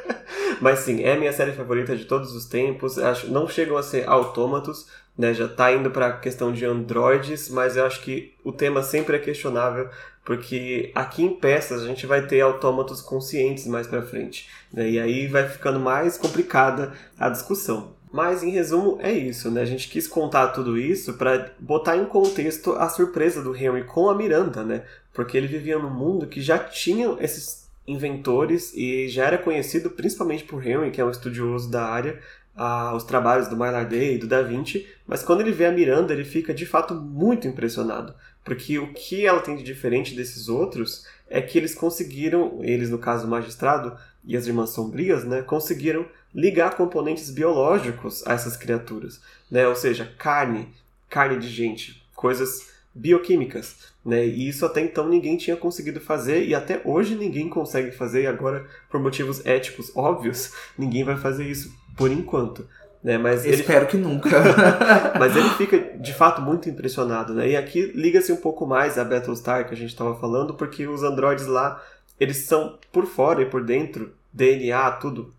Mas sim, é minha série favorita de todos os tempos. Acho não chegam a ser autômatos, né? Já tá indo para a questão de androides, mas eu acho que o tema sempre é questionável, porque aqui em peças a gente vai ter autômatos conscientes mais para frente, né? E aí vai ficando mais complicada a discussão. Mas em resumo é isso, né? A gente quis contar tudo isso para botar em contexto a surpresa do Henry com a Miranda, né? Porque ele vivia num mundo que já tinha esses inventores e já era conhecido principalmente por Henry, que é um estudioso da área, a, os trabalhos do Maillard e do Da Vinci, mas quando ele vê a Miranda, ele fica de fato muito impressionado, porque o que ela tem de diferente desses outros é que eles conseguiram, eles no caso o magistrado e as irmãs sombrias, né, conseguiram ligar componentes biológicos a essas criaturas, né, ou seja, carne, carne de gente, coisas bioquímicas, né? E isso até então ninguém tinha conseguido fazer e até hoje ninguém consegue fazer e agora por motivos éticos óbvios ninguém vai fazer isso por enquanto. Né, mas Espero que nunca. mas ele fica de fato muito impressionado, né? E aqui liga-se um pouco mais a Battlestar que a gente estava falando, porque os androides lá eles são por fora e por dentro DNA tudo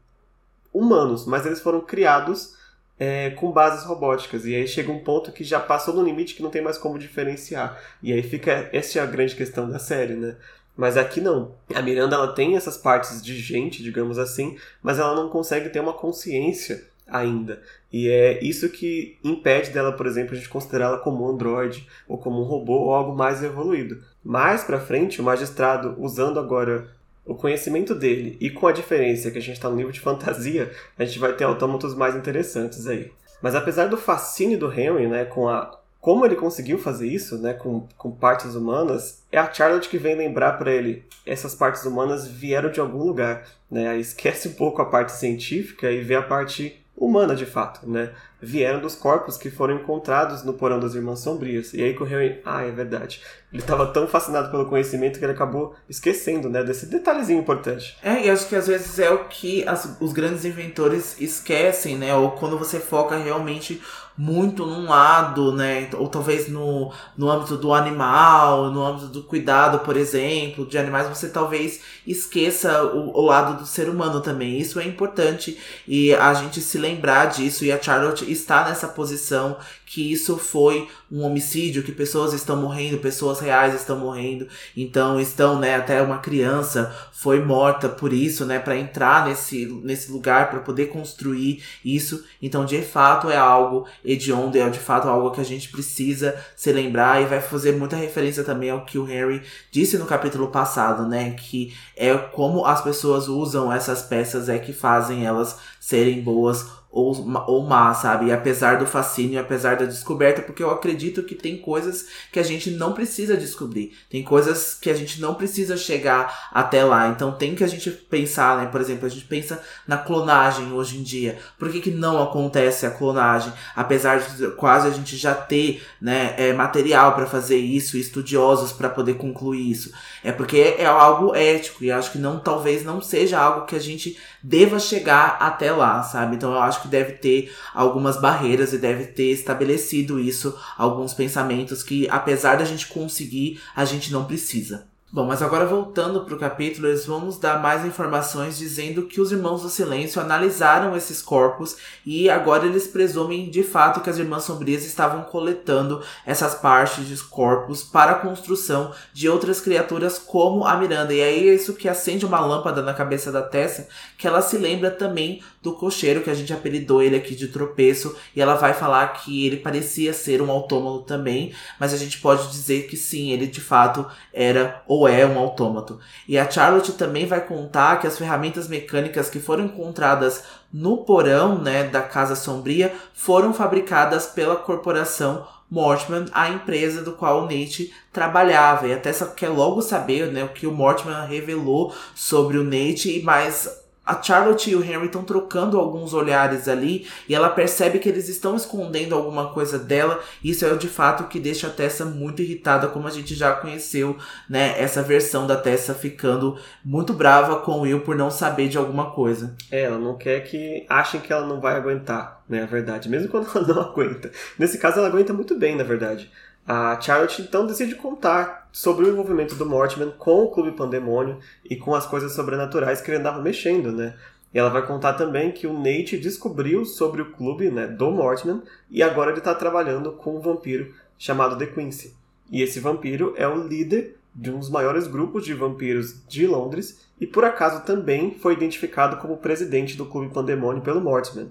humanos, mas eles foram criados é, com bases robóticas. E aí chega um ponto que já passou no limite que não tem mais como diferenciar. E aí fica essa é a grande questão da série, né? Mas aqui não. A Miranda ela tem essas partes de gente, digamos assim, mas ela não consegue ter uma consciência ainda. E é isso que impede dela, por exemplo, a gente considerá-la como um androide ou como um robô ou algo mais evoluído. Mais para frente, o magistrado, usando agora o conhecimento dele e com a diferença que a gente está no nível de fantasia, a gente vai ter autômatos mais interessantes aí. Mas apesar do fascínio do Henry, né, com a como ele conseguiu fazer isso, né, com, com partes humanas, é a Charlotte que vem lembrar para ele essas partes humanas vieram de algum lugar, né? Esquece um pouco a parte científica e vê a parte humana de fato, né? Vieram dos corpos que foram encontrados no porão das Irmãs Sombrias. E aí correu em, ah, é verdade. Ele estava tão fascinado pelo conhecimento que ele acabou esquecendo, né, desse detalhezinho importante. É, e acho que às vezes é o que as, os grandes inventores esquecem, né? Ou quando você foca realmente muito num lado, né? Ou talvez no, no âmbito do animal, no âmbito do cuidado, por exemplo, de animais, você talvez esqueça o, o lado do ser humano também. Isso é importante e a gente se lembrar disso. E a Charlotte está nessa posição que isso foi um homicídio, que pessoas estão morrendo, pessoas reais estão morrendo, então estão, né, até uma criança foi morta por isso, né, para entrar nesse, nesse lugar, para poder construir isso. Então, de fato, é algo hediondo, é de fato algo que a gente precisa se lembrar e vai fazer muita referência também ao que o Harry disse no capítulo passado, né, que é como as pessoas usam essas peças é que fazem elas serem boas ou, ou má, sabe? E apesar do fascínio, apesar da descoberta, porque eu acredito que tem coisas que a gente não precisa descobrir. Tem coisas que a gente não precisa chegar até lá. Então tem que a gente pensar, né? Por exemplo, a gente pensa na clonagem hoje em dia. Por que, que não acontece a clonagem? Apesar de quase a gente já ter né, é, material para fazer isso, estudiosos para poder concluir isso. É porque é algo ético e acho que não talvez não seja algo que a gente deva chegar até lá, sabe? Então eu acho que deve ter algumas barreiras e deve ter estabelecido isso, alguns pensamentos que apesar da gente conseguir, a gente não precisa. Bom, mas agora voltando para o capítulo, eles vão nos dar mais informações dizendo que os Irmãos do Silêncio analisaram esses corpos e agora eles presumem de fato que as Irmãs Sombrias estavam coletando essas partes dos corpos para a construção de outras criaturas como a Miranda. E aí é isso que acende uma lâmpada na cabeça da Tessa, que ela se lembra também do cocheiro que a gente apelidou ele aqui de tropeço e ela vai falar que ele parecia ser um autômato também, mas a gente pode dizer que sim, ele de fato era ou é um autômato. E a Charlotte também vai contar que as ferramentas mecânicas que foram encontradas no porão, né, da Casa Sombria foram fabricadas pela corporação Mortimer a empresa do qual o Nate trabalhava. E até quer logo saber né, o que o Mortimer revelou sobre o Nate, e mais a Charlotte e o Henry estão trocando alguns olhares ali e ela percebe que eles estão escondendo alguma coisa dela. Isso é de fato que deixa a Tessa muito irritada, como a gente já conheceu, né? Essa versão da Tessa ficando muito brava com o Will por não saber de alguma coisa. É, ela não quer que achem que ela não vai aguentar, né? A verdade, mesmo quando ela não aguenta. Nesse caso, ela aguenta muito bem, na verdade. A Charlotte então decide contar sobre o envolvimento do Mortimer com o Clube Pandemônio e com as coisas sobrenaturais que ele andava mexendo, né? E ela vai contar também que o Nate descobriu sobre o clube né, do Mortimer e agora ele está trabalhando com um vampiro chamado The Quincy. E esse vampiro é o líder de um dos maiores grupos de vampiros de Londres e por acaso também foi identificado como presidente do Clube Pandemônio pelo Mortimer.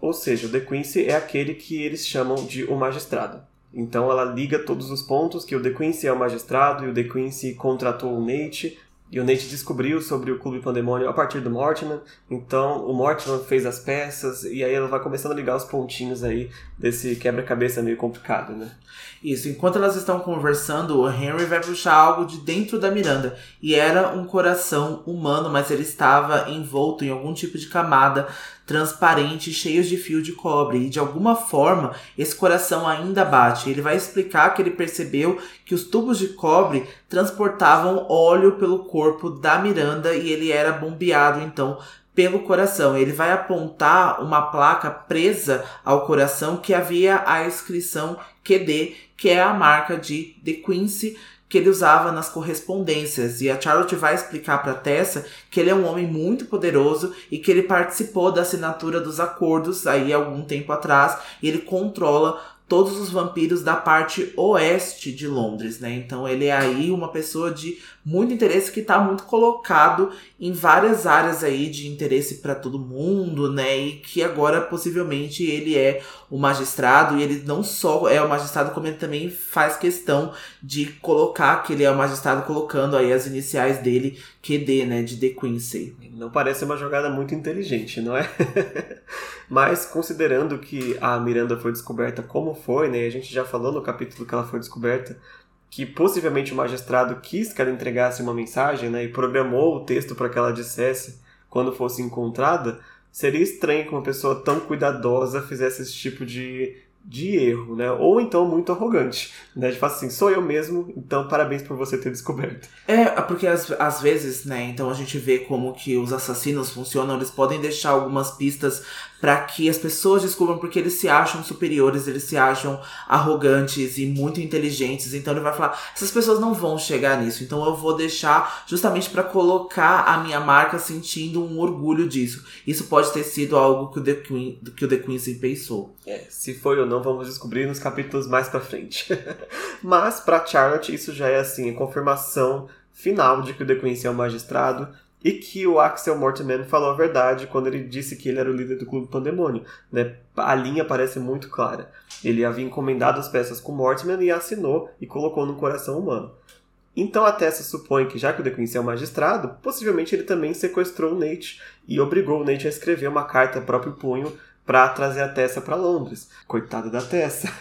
Ou seja, o The Quincy é aquele que eles chamam de o magistrado. Então ela liga todos os pontos que o De Quincy é o magistrado e o De Quincy contratou o Nate e o Nate descobriu sobre o Clube Pandemônio a partir do Mortimer. Então o Mortimer fez as peças e aí ela vai começando a ligar os pontinhos aí desse quebra-cabeça meio complicado, né? Isso, enquanto elas estão conversando, o Henry vai puxar algo de dentro da Miranda. E era um coração humano, mas ele estava envolto em algum tipo de camada transparente, cheios de fio de cobre. E de alguma forma, esse coração ainda bate. Ele vai explicar que ele percebeu que os tubos de cobre transportavam óleo pelo corpo da Miranda e ele era bombeado então pelo coração. Ele vai apontar uma placa presa ao coração que havia a inscrição QD, que é a marca de The Quincy que ele usava nas correspondências. E a Charlotte vai explicar para Tessa que ele é um homem muito poderoso e que ele participou da assinatura dos acordos aí algum tempo atrás e ele controla todos os vampiros da parte oeste de Londres, né? Então ele é aí uma pessoa de muito interesse que está muito colocado em várias áreas aí de interesse para todo mundo, né? E que agora possivelmente ele é o magistrado e ele não só é o magistrado, como ele também faz questão de colocar que ele é o magistrado colocando aí as iniciais dele, QD, né, de The Quincy. Não parece uma jogada muito inteligente, não é? Mas considerando que a Miranda foi descoberta como foi, né? A gente já falou no capítulo que ela foi descoberta, que possivelmente o magistrado quis que ela entregasse uma mensagem né, e programou o texto para que ela dissesse quando fosse encontrada, seria estranho que uma pessoa tão cuidadosa fizesse esse tipo de de erro, né? Ou então muito arrogante, né? De falar assim, sou eu mesmo, então parabéns por você ter descoberto. É, porque às, às vezes, né? Então a gente vê como que os assassinos funcionam, eles podem deixar algumas pistas para que as pessoas descubram porque eles se acham superiores, eles se acham arrogantes e muito inteligentes. Então ele vai falar: essas pessoas não vão chegar nisso, então eu vou deixar justamente para colocar a minha marca sentindo um orgulho disso. Isso pode ter sido algo que o The, Queen, que o The Quincy pensou. É, se foi ou não, vamos descobrir nos capítulos mais pra frente. Mas para Charlotte, isso já é assim, a confirmação final de que o The Quincy é um magistrado e que o Axel Mortimer falou a verdade quando ele disse que ele era o líder do Clube Pandemônio. Né? A linha parece muito clara. Ele havia encomendado as peças com Mortimer e assinou e colocou no coração humano. Então a Tessa supõe que, já que o The Quincy é um magistrado, possivelmente ele também sequestrou o Nate e obrigou o Nate a escrever uma carta próprio punho para trazer a Tessa para Londres. Coitada da Tessa.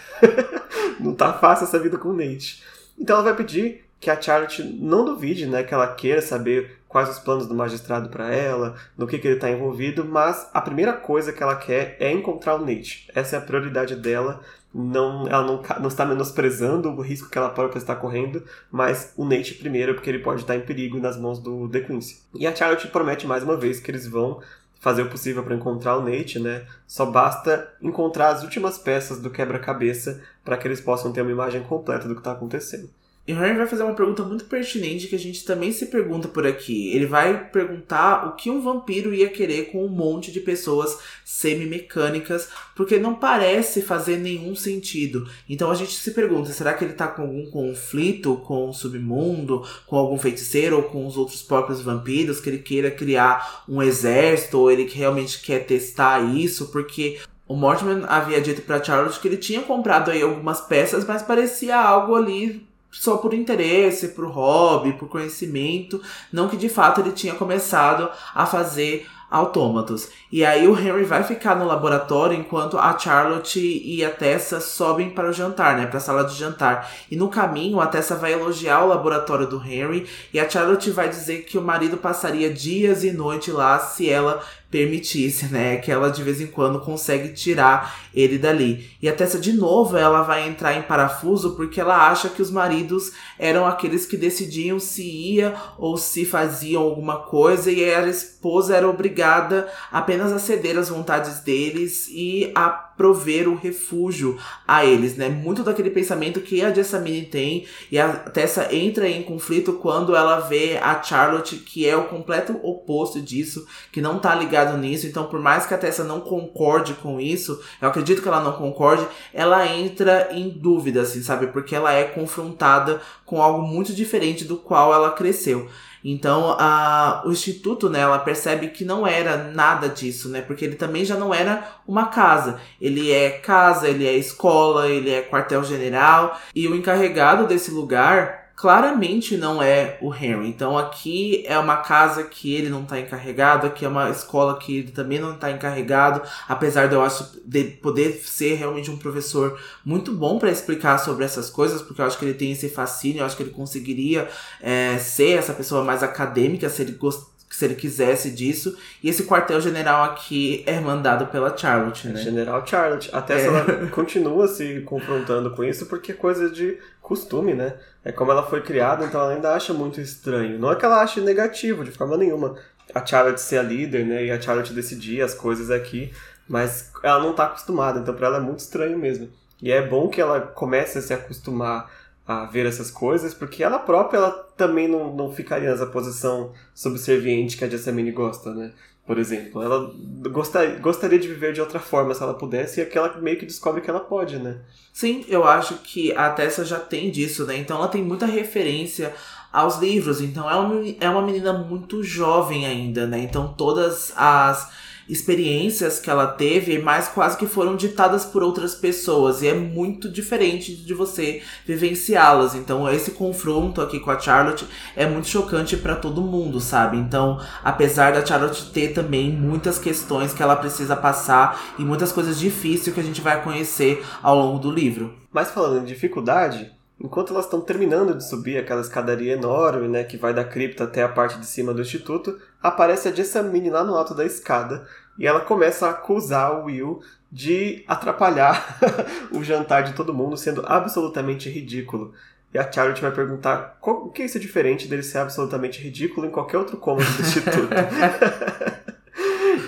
Não tá fácil essa vida com o Nate. Então ela vai pedir que a Charlotte não duvide, né, que ela queira saber quais os planos do magistrado para ela, no que, que ele está envolvido, mas a primeira coisa que ela quer é encontrar o Nate. Essa é a prioridade dela. Não, ela não, não está menosprezando o risco que ela própria está correndo, mas o Nate primeiro, porque ele pode estar em perigo nas mãos do The Quincy. E a Charlotte promete mais uma vez que eles vão fazer o possível para encontrar o Nate, né? Só basta encontrar as últimas peças do quebra-cabeça para que eles possam ter uma imagem completa do que está acontecendo. E o Harry vai fazer uma pergunta muito pertinente que a gente também se pergunta por aqui. Ele vai perguntar o que um vampiro ia querer com um monte de pessoas semi-mecânicas, porque não parece fazer nenhum sentido. Então a gente se pergunta: será que ele tá com algum conflito com o submundo, com algum feiticeiro ou com os outros próprios vampiros, que ele queira criar um exército, ou ele realmente quer testar isso? Porque o Mortimer havia dito para Charlotte que ele tinha comprado aí algumas peças, mas parecia algo ali só por interesse, por hobby, por conhecimento, não que de fato ele tinha começado a fazer autômatos. E aí o Henry vai ficar no laboratório enquanto a Charlotte e a Tessa sobem para o jantar, né, para a sala de jantar. E no caminho a Tessa vai elogiar o laboratório do Henry e a Charlotte vai dizer que o marido passaria dias e noites lá se ela permitisse, né? Que ela de vez em quando consegue tirar ele dali. E a Tessa, de novo, ela vai entrar em parafuso porque ela acha que os maridos eram aqueles que decidiam se ia ou se faziam alguma coisa e a esposa era obrigada apenas a ceder às vontades deles e a prover o refúgio a eles, né? Muito daquele pensamento que a Jessamine tem e a Tessa entra em conflito quando ela vê a Charlotte que é o completo oposto disso, que não tá ligado nisso. Então, por mais que a Tessa não concorde com isso, eu acredito que ela não concorde, ela entra em dúvida, assim, sabe? Porque ela é confrontada com algo muito diferente do qual ela cresceu. Então, a, o instituto, né, ela percebe que não era nada disso, né? Porque ele também já não era uma casa. Ele é casa, ele é escola, ele é quartel-general. E o encarregado desse lugar claramente não é o Henry. Então aqui é uma casa que ele não está encarregado, aqui é uma escola que ele também não está encarregado, apesar de eu acho de poder ser realmente um professor muito bom para explicar sobre essas coisas, porque eu acho que ele tem esse fascínio, eu acho que ele conseguiria é, ser essa pessoa mais acadêmica se ele gostasse se ele quisesse disso. E esse quartel-general aqui é mandado pela Charlotte, né? General Charlotte. Até é. ela continua se confrontando com isso porque é coisa de costume, né? É como ela foi criada, então ela ainda acha muito estranho. Não é que ela ache negativo de forma nenhuma. A Charlotte ser a líder, né? E a Charlotte decidir as coisas aqui. Mas ela não tá acostumada, então para ela é muito estranho mesmo. E é bom que ela comece a se acostumar a ver essas coisas, porque ela própria ela também não, não ficaria nessa posição subserviente que a Jessamine gosta, né? Por exemplo, ela gostaria, gostaria de viver de outra forma se ela pudesse, e aqui ela meio que descobre que ela pode, né? Sim, eu acho que a Tessa já tem disso, né? Então ela tem muita referência aos livros, então é é uma menina muito jovem ainda, né? Então todas as experiências que ela teve, mas quase que foram ditadas por outras pessoas. E é muito diferente de você vivenciá-las. Então, esse confronto aqui com a Charlotte é muito chocante para todo mundo, sabe? Então, apesar da Charlotte ter também muitas questões que ela precisa passar e muitas coisas difíceis que a gente vai conhecer ao longo do livro. Mas falando em dificuldade, Enquanto elas estão terminando de subir aquela escadaria enorme, né, que vai da cripta até a parte de cima do instituto, aparece a Jessamine lá no alto da escada e ela começa a acusar o Will de atrapalhar o jantar de todo mundo, sendo absolutamente ridículo. E a Charlotte vai perguntar o que é isso diferente dele ser absolutamente ridículo em qualquer outro cômodo do instituto.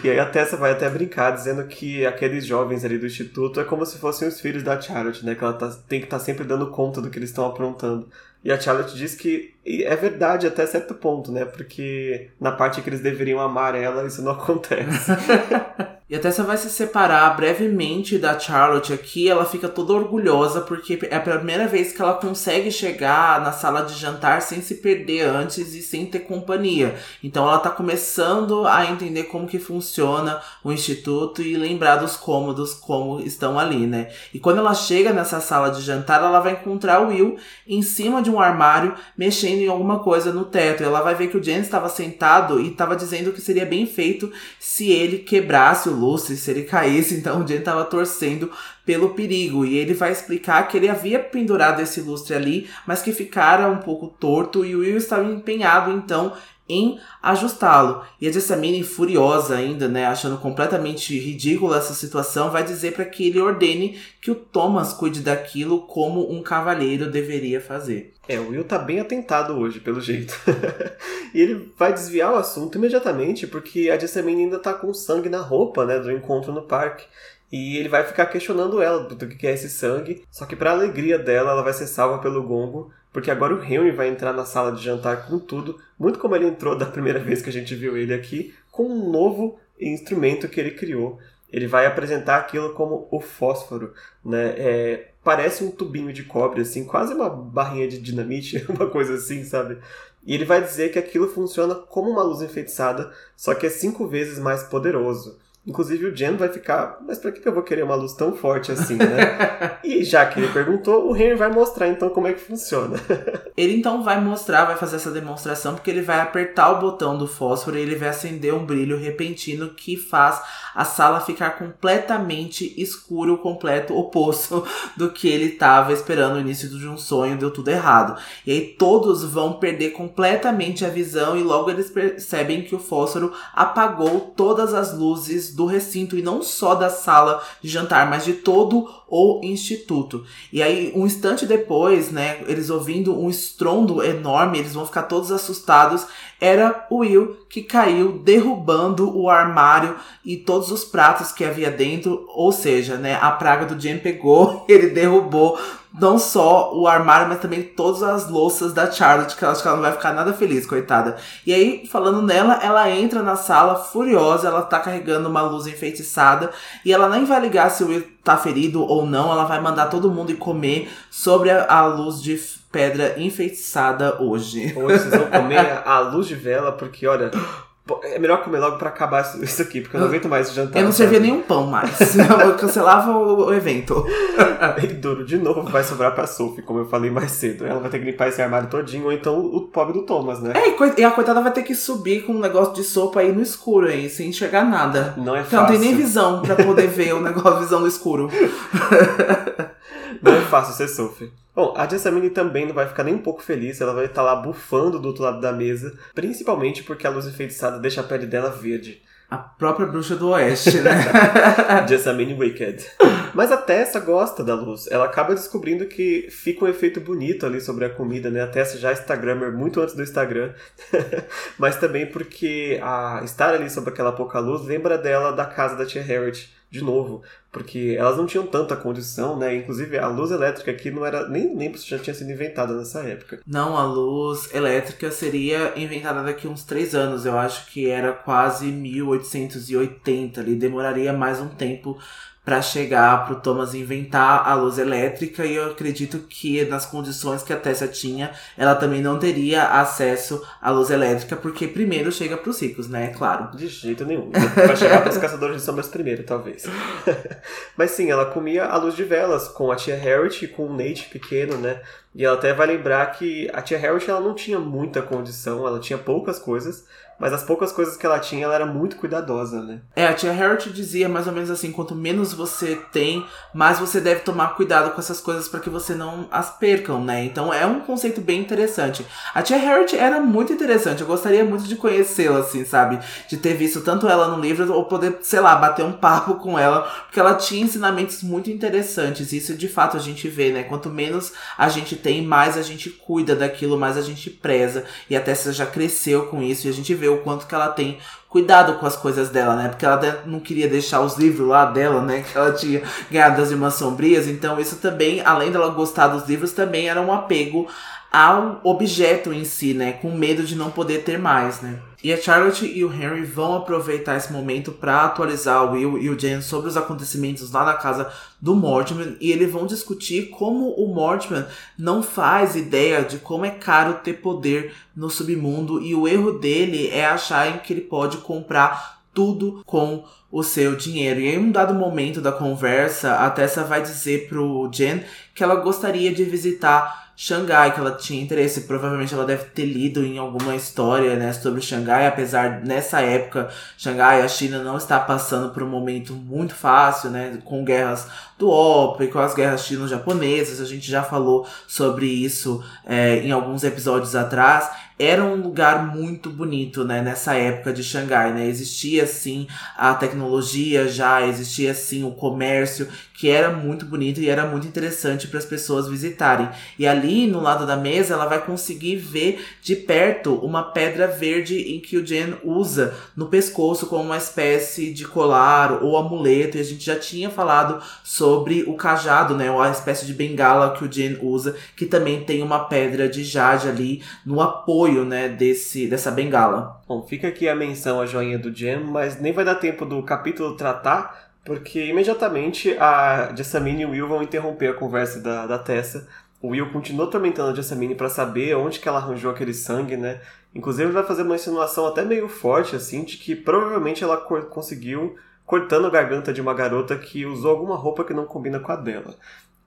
E aí a Tessa vai até brincar, dizendo que aqueles jovens ali do instituto é como se fossem os filhos da Charlotte, né? Que ela tá, tem que estar tá sempre dando conta do que eles estão aprontando. E a Charlotte diz que é verdade até certo ponto, né? Porque na parte que eles deveriam amar ela, isso não acontece. E a Tessa vai se separar brevemente da Charlotte aqui. Ela fica toda orgulhosa porque é a primeira vez que ela consegue chegar na sala de jantar sem se perder antes e sem ter companhia. Então ela tá começando a entender como que funciona o instituto e lembrar dos cômodos como estão ali, né? E quando ela chega nessa sala de jantar, ela vai encontrar o Will em cima de um armário mexendo em alguma coisa no teto. E ela vai ver que o James estava sentado e estava dizendo que seria bem feito se ele quebrasse o lustre, se ele caísse, então o Jen tava torcendo pelo perigo. E ele vai explicar que ele havia pendurado esse lustre ali, mas que ficara um pouco torto e o Will estava empenhado então em ajustá-lo. E a Jessamine, furiosa ainda, né, achando completamente ridícula essa situação, vai dizer para que ele ordene que o Thomas cuide daquilo como um cavalheiro deveria fazer. É, o Will tá bem atentado hoje, pelo jeito. e ele vai desviar o assunto imediatamente, porque a Jessamine ainda tá com sangue na roupa, né, do encontro no parque. E ele vai ficar questionando ela do que é esse sangue. Só que, para alegria dela, ela vai ser salva pelo gongo porque agora o Henry vai entrar na sala de jantar com tudo, muito como ele entrou da primeira vez que a gente viu ele aqui, com um novo instrumento que ele criou. Ele vai apresentar aquilo como o fósforo, né? É, parece um tubinho de cobre, assim, quase uma barrinha de dinamite, uma coisa assim, sabe? E ele vai dizer que aquilo funciona como uma luz enfeitiçada, só que é cinco vezes mais poderoso. Inclusive o Jen vai ficar, mas pra que eu vou querer uma luz tão forte assim, né? e já que ele perguntou, o Henry vai mostrar então como é que funciona. ele então vai mostrar, vai fazer essa demonstração, porque ele vai apertar o botão do fósforo e ele vai acender um brilho repentino que faz a sala ficar completamente escuro, o completo oposto do que ele estava esperando no início de um sonho, deu tudo errado. E aí todos vão perder completamente a visão e logo eles percebem que o fósforo apagou todas as luzes do recinto e não só da sala de jantar, mas de todo o instituto. E aí, um instante depois, né, eles ouvindo um estrondo enorme, eles vão ficar todos assustados. Era o Will que caiu derrubando o armário e todos os pratos que havia dentro, ou seja, né, a praga do Jim pegou, ele derrubou não só o armário, mas também todas as louças da Charlotte, que eu acho que ela não vai ficar nada feliz, coitada. E aí, falando nela, ela entra na sala furiosa, ela tá carregando uma luz enfeitiçada, e ela nem vai ligar se o Will tá ferido ou não, ela vai mandar todo mundo ir comer sobre a, a luz de pedra enfeitiçada hoje. Hoje vocês vão comer a luz de vela, porque olha, é melhor comer logo pra acabar isso aqui, porque eu não aguento mais jantar. Eu não servia nenhum pão mais. eu cancelava o, evento. e duro, de novo, vai sobrar pra Sophie, como eu falei mais cedo. Ela vai ter que limpar esse armário todinho, ou então o pobre do Thomas, né? É, e a coitada vai ter que subir com um negócio de sopa aí no escuro aí, sem enxergar nada. Não é fácil. Então não tem nem visão pra poder ver o negócio, visão no escuro. não é fácil ser Sophie. Bom, a Jessamine também não vai ficar nem um pouco feliz, ela vai estar lá bufando do outro lado da mesa, principalmente porque a luz enfeitiçada deixa a pele dela verde. A própria bruxa do oeste, né? Jessamine Wicked. Mas a Tessa gosta da luz. Ela acaba descobrindo que fica um efeito bonito ali sobre a comida, né? A Tessa já é Instagrammer muito antes do Instagram. Mas também porque a estar ali sob aquela pouca luz lembra dela da casa da tia Harriet de novo, porque elas não tinham tanta condição, né? Inclusive a luz elétrica aqui não era nem lembro se já tinha sido inventada nessa época. Não, a luz elétrica seria inventada daqui uns três anos. Eu acho que era quase 1880 ali, demoraria mais um tempo para chegar para o Thomas inventar a luz elétrica e eu acredito que nas condições que a Tessa tinha, ela também não teria acesso à luz elétrica porque primeiro chega para os ricos, né? Claro. De jeito nenhum. Vai chegar para os caçadores de sombras primeiro, talvez. Mas sim, ela comia a luz de velas com a tia Harriet e com o Nate pequeno, né? E ela até vai lembrar que a tia Harriet ela não tinha muita condição, ela tinha poucas coisas, mas as poucas coisas que ela tinha, ela era muito cuidadosa, né? É, a tia Harriet dizia mais ou menos assim: quanto menos você tem, mais você deve tomar cuidado com essas coisas para que você não as percam, né? Então é um conceito bem interessante. A tia Harriet era muito interessante, eu gostaria muito de conhecê-la, assim, sabe? De ter visto tanto ela no livro ou poder, sei lá, bater um papo com ela, porque ela tinha ensinamentos muito interessantes. Isso de fato a gente vê, né? Quanto menos a gente mais a gente cuida daquilo, mais a gente preza. E até você já cresceu com isso e a gente vê o quanto que ela tem cuidado com as coisas dela, né? Porque ela não queria deixar os livros lá dela, né? Que ela tinha ganhado das Irmãs Sombrias. Então, isso também, além dela gostar dos livros, também era um apego ao objeto em si, né? Com medo de não poder ter mais, né? E a Charlotte e o Henry vão aproveitar esse momento para atualizar o Will e o Jen sobre os acontecimentos lá na casa do Mortimer e eles vão discutir como o Mortimer não faz ideia de como é caro ter poder no submundo e o erro dele é achar que ele pode comprar tudo com o seu dinheiro. E em um dado momento da conversa, a Tessa vai dizer pro Jen que ela gostaria de visitar Xangai, que ela tinha interesse. Provavelmente ela deve ter lido em alguma história, né, sobre Xangai, apesar nessa época Xangai, a China não está passando por um momento muito fácil, né, com guerras do ópio, com as guerras chino-japonesas. A gente já falou sobre isso é, em alguns episódios atrás era um lugar muito bonito, né, nessa época de Xangai, né? Existia sim a tecnologia já, existia sim o comércio, que era muito bonito e era muito interessante para as pessoas visitarem. E ali no lado da mesa ela vai conseguir ver de perto uma pedra verde em que o Jen usa no pescoço como uma espécie de colar ou amuleto, e a gente já tinha falado sobre o cajado, né, ou a espécie de bengala que o Jen usa, que também tem uma pedra de jade ali no apoio apoio, né, desse, dessa bengala. Bom, fica aqui a menção à joinha do Jam, mas nem vai dar tempo do capítulo tratar, porque imediatamente a Jessamine e o Will vão interromper a conversa da, da Tessa. O Will continua atormentando a Jessamine para saber onde que ela arranjou aquele sangue, né? Inclusive vai fazer uma insinuação até meio forte, assim, de que provavelmente ela conseguiu cortando a garganta de uma garota que usou alguma roupa que não combina com a dela.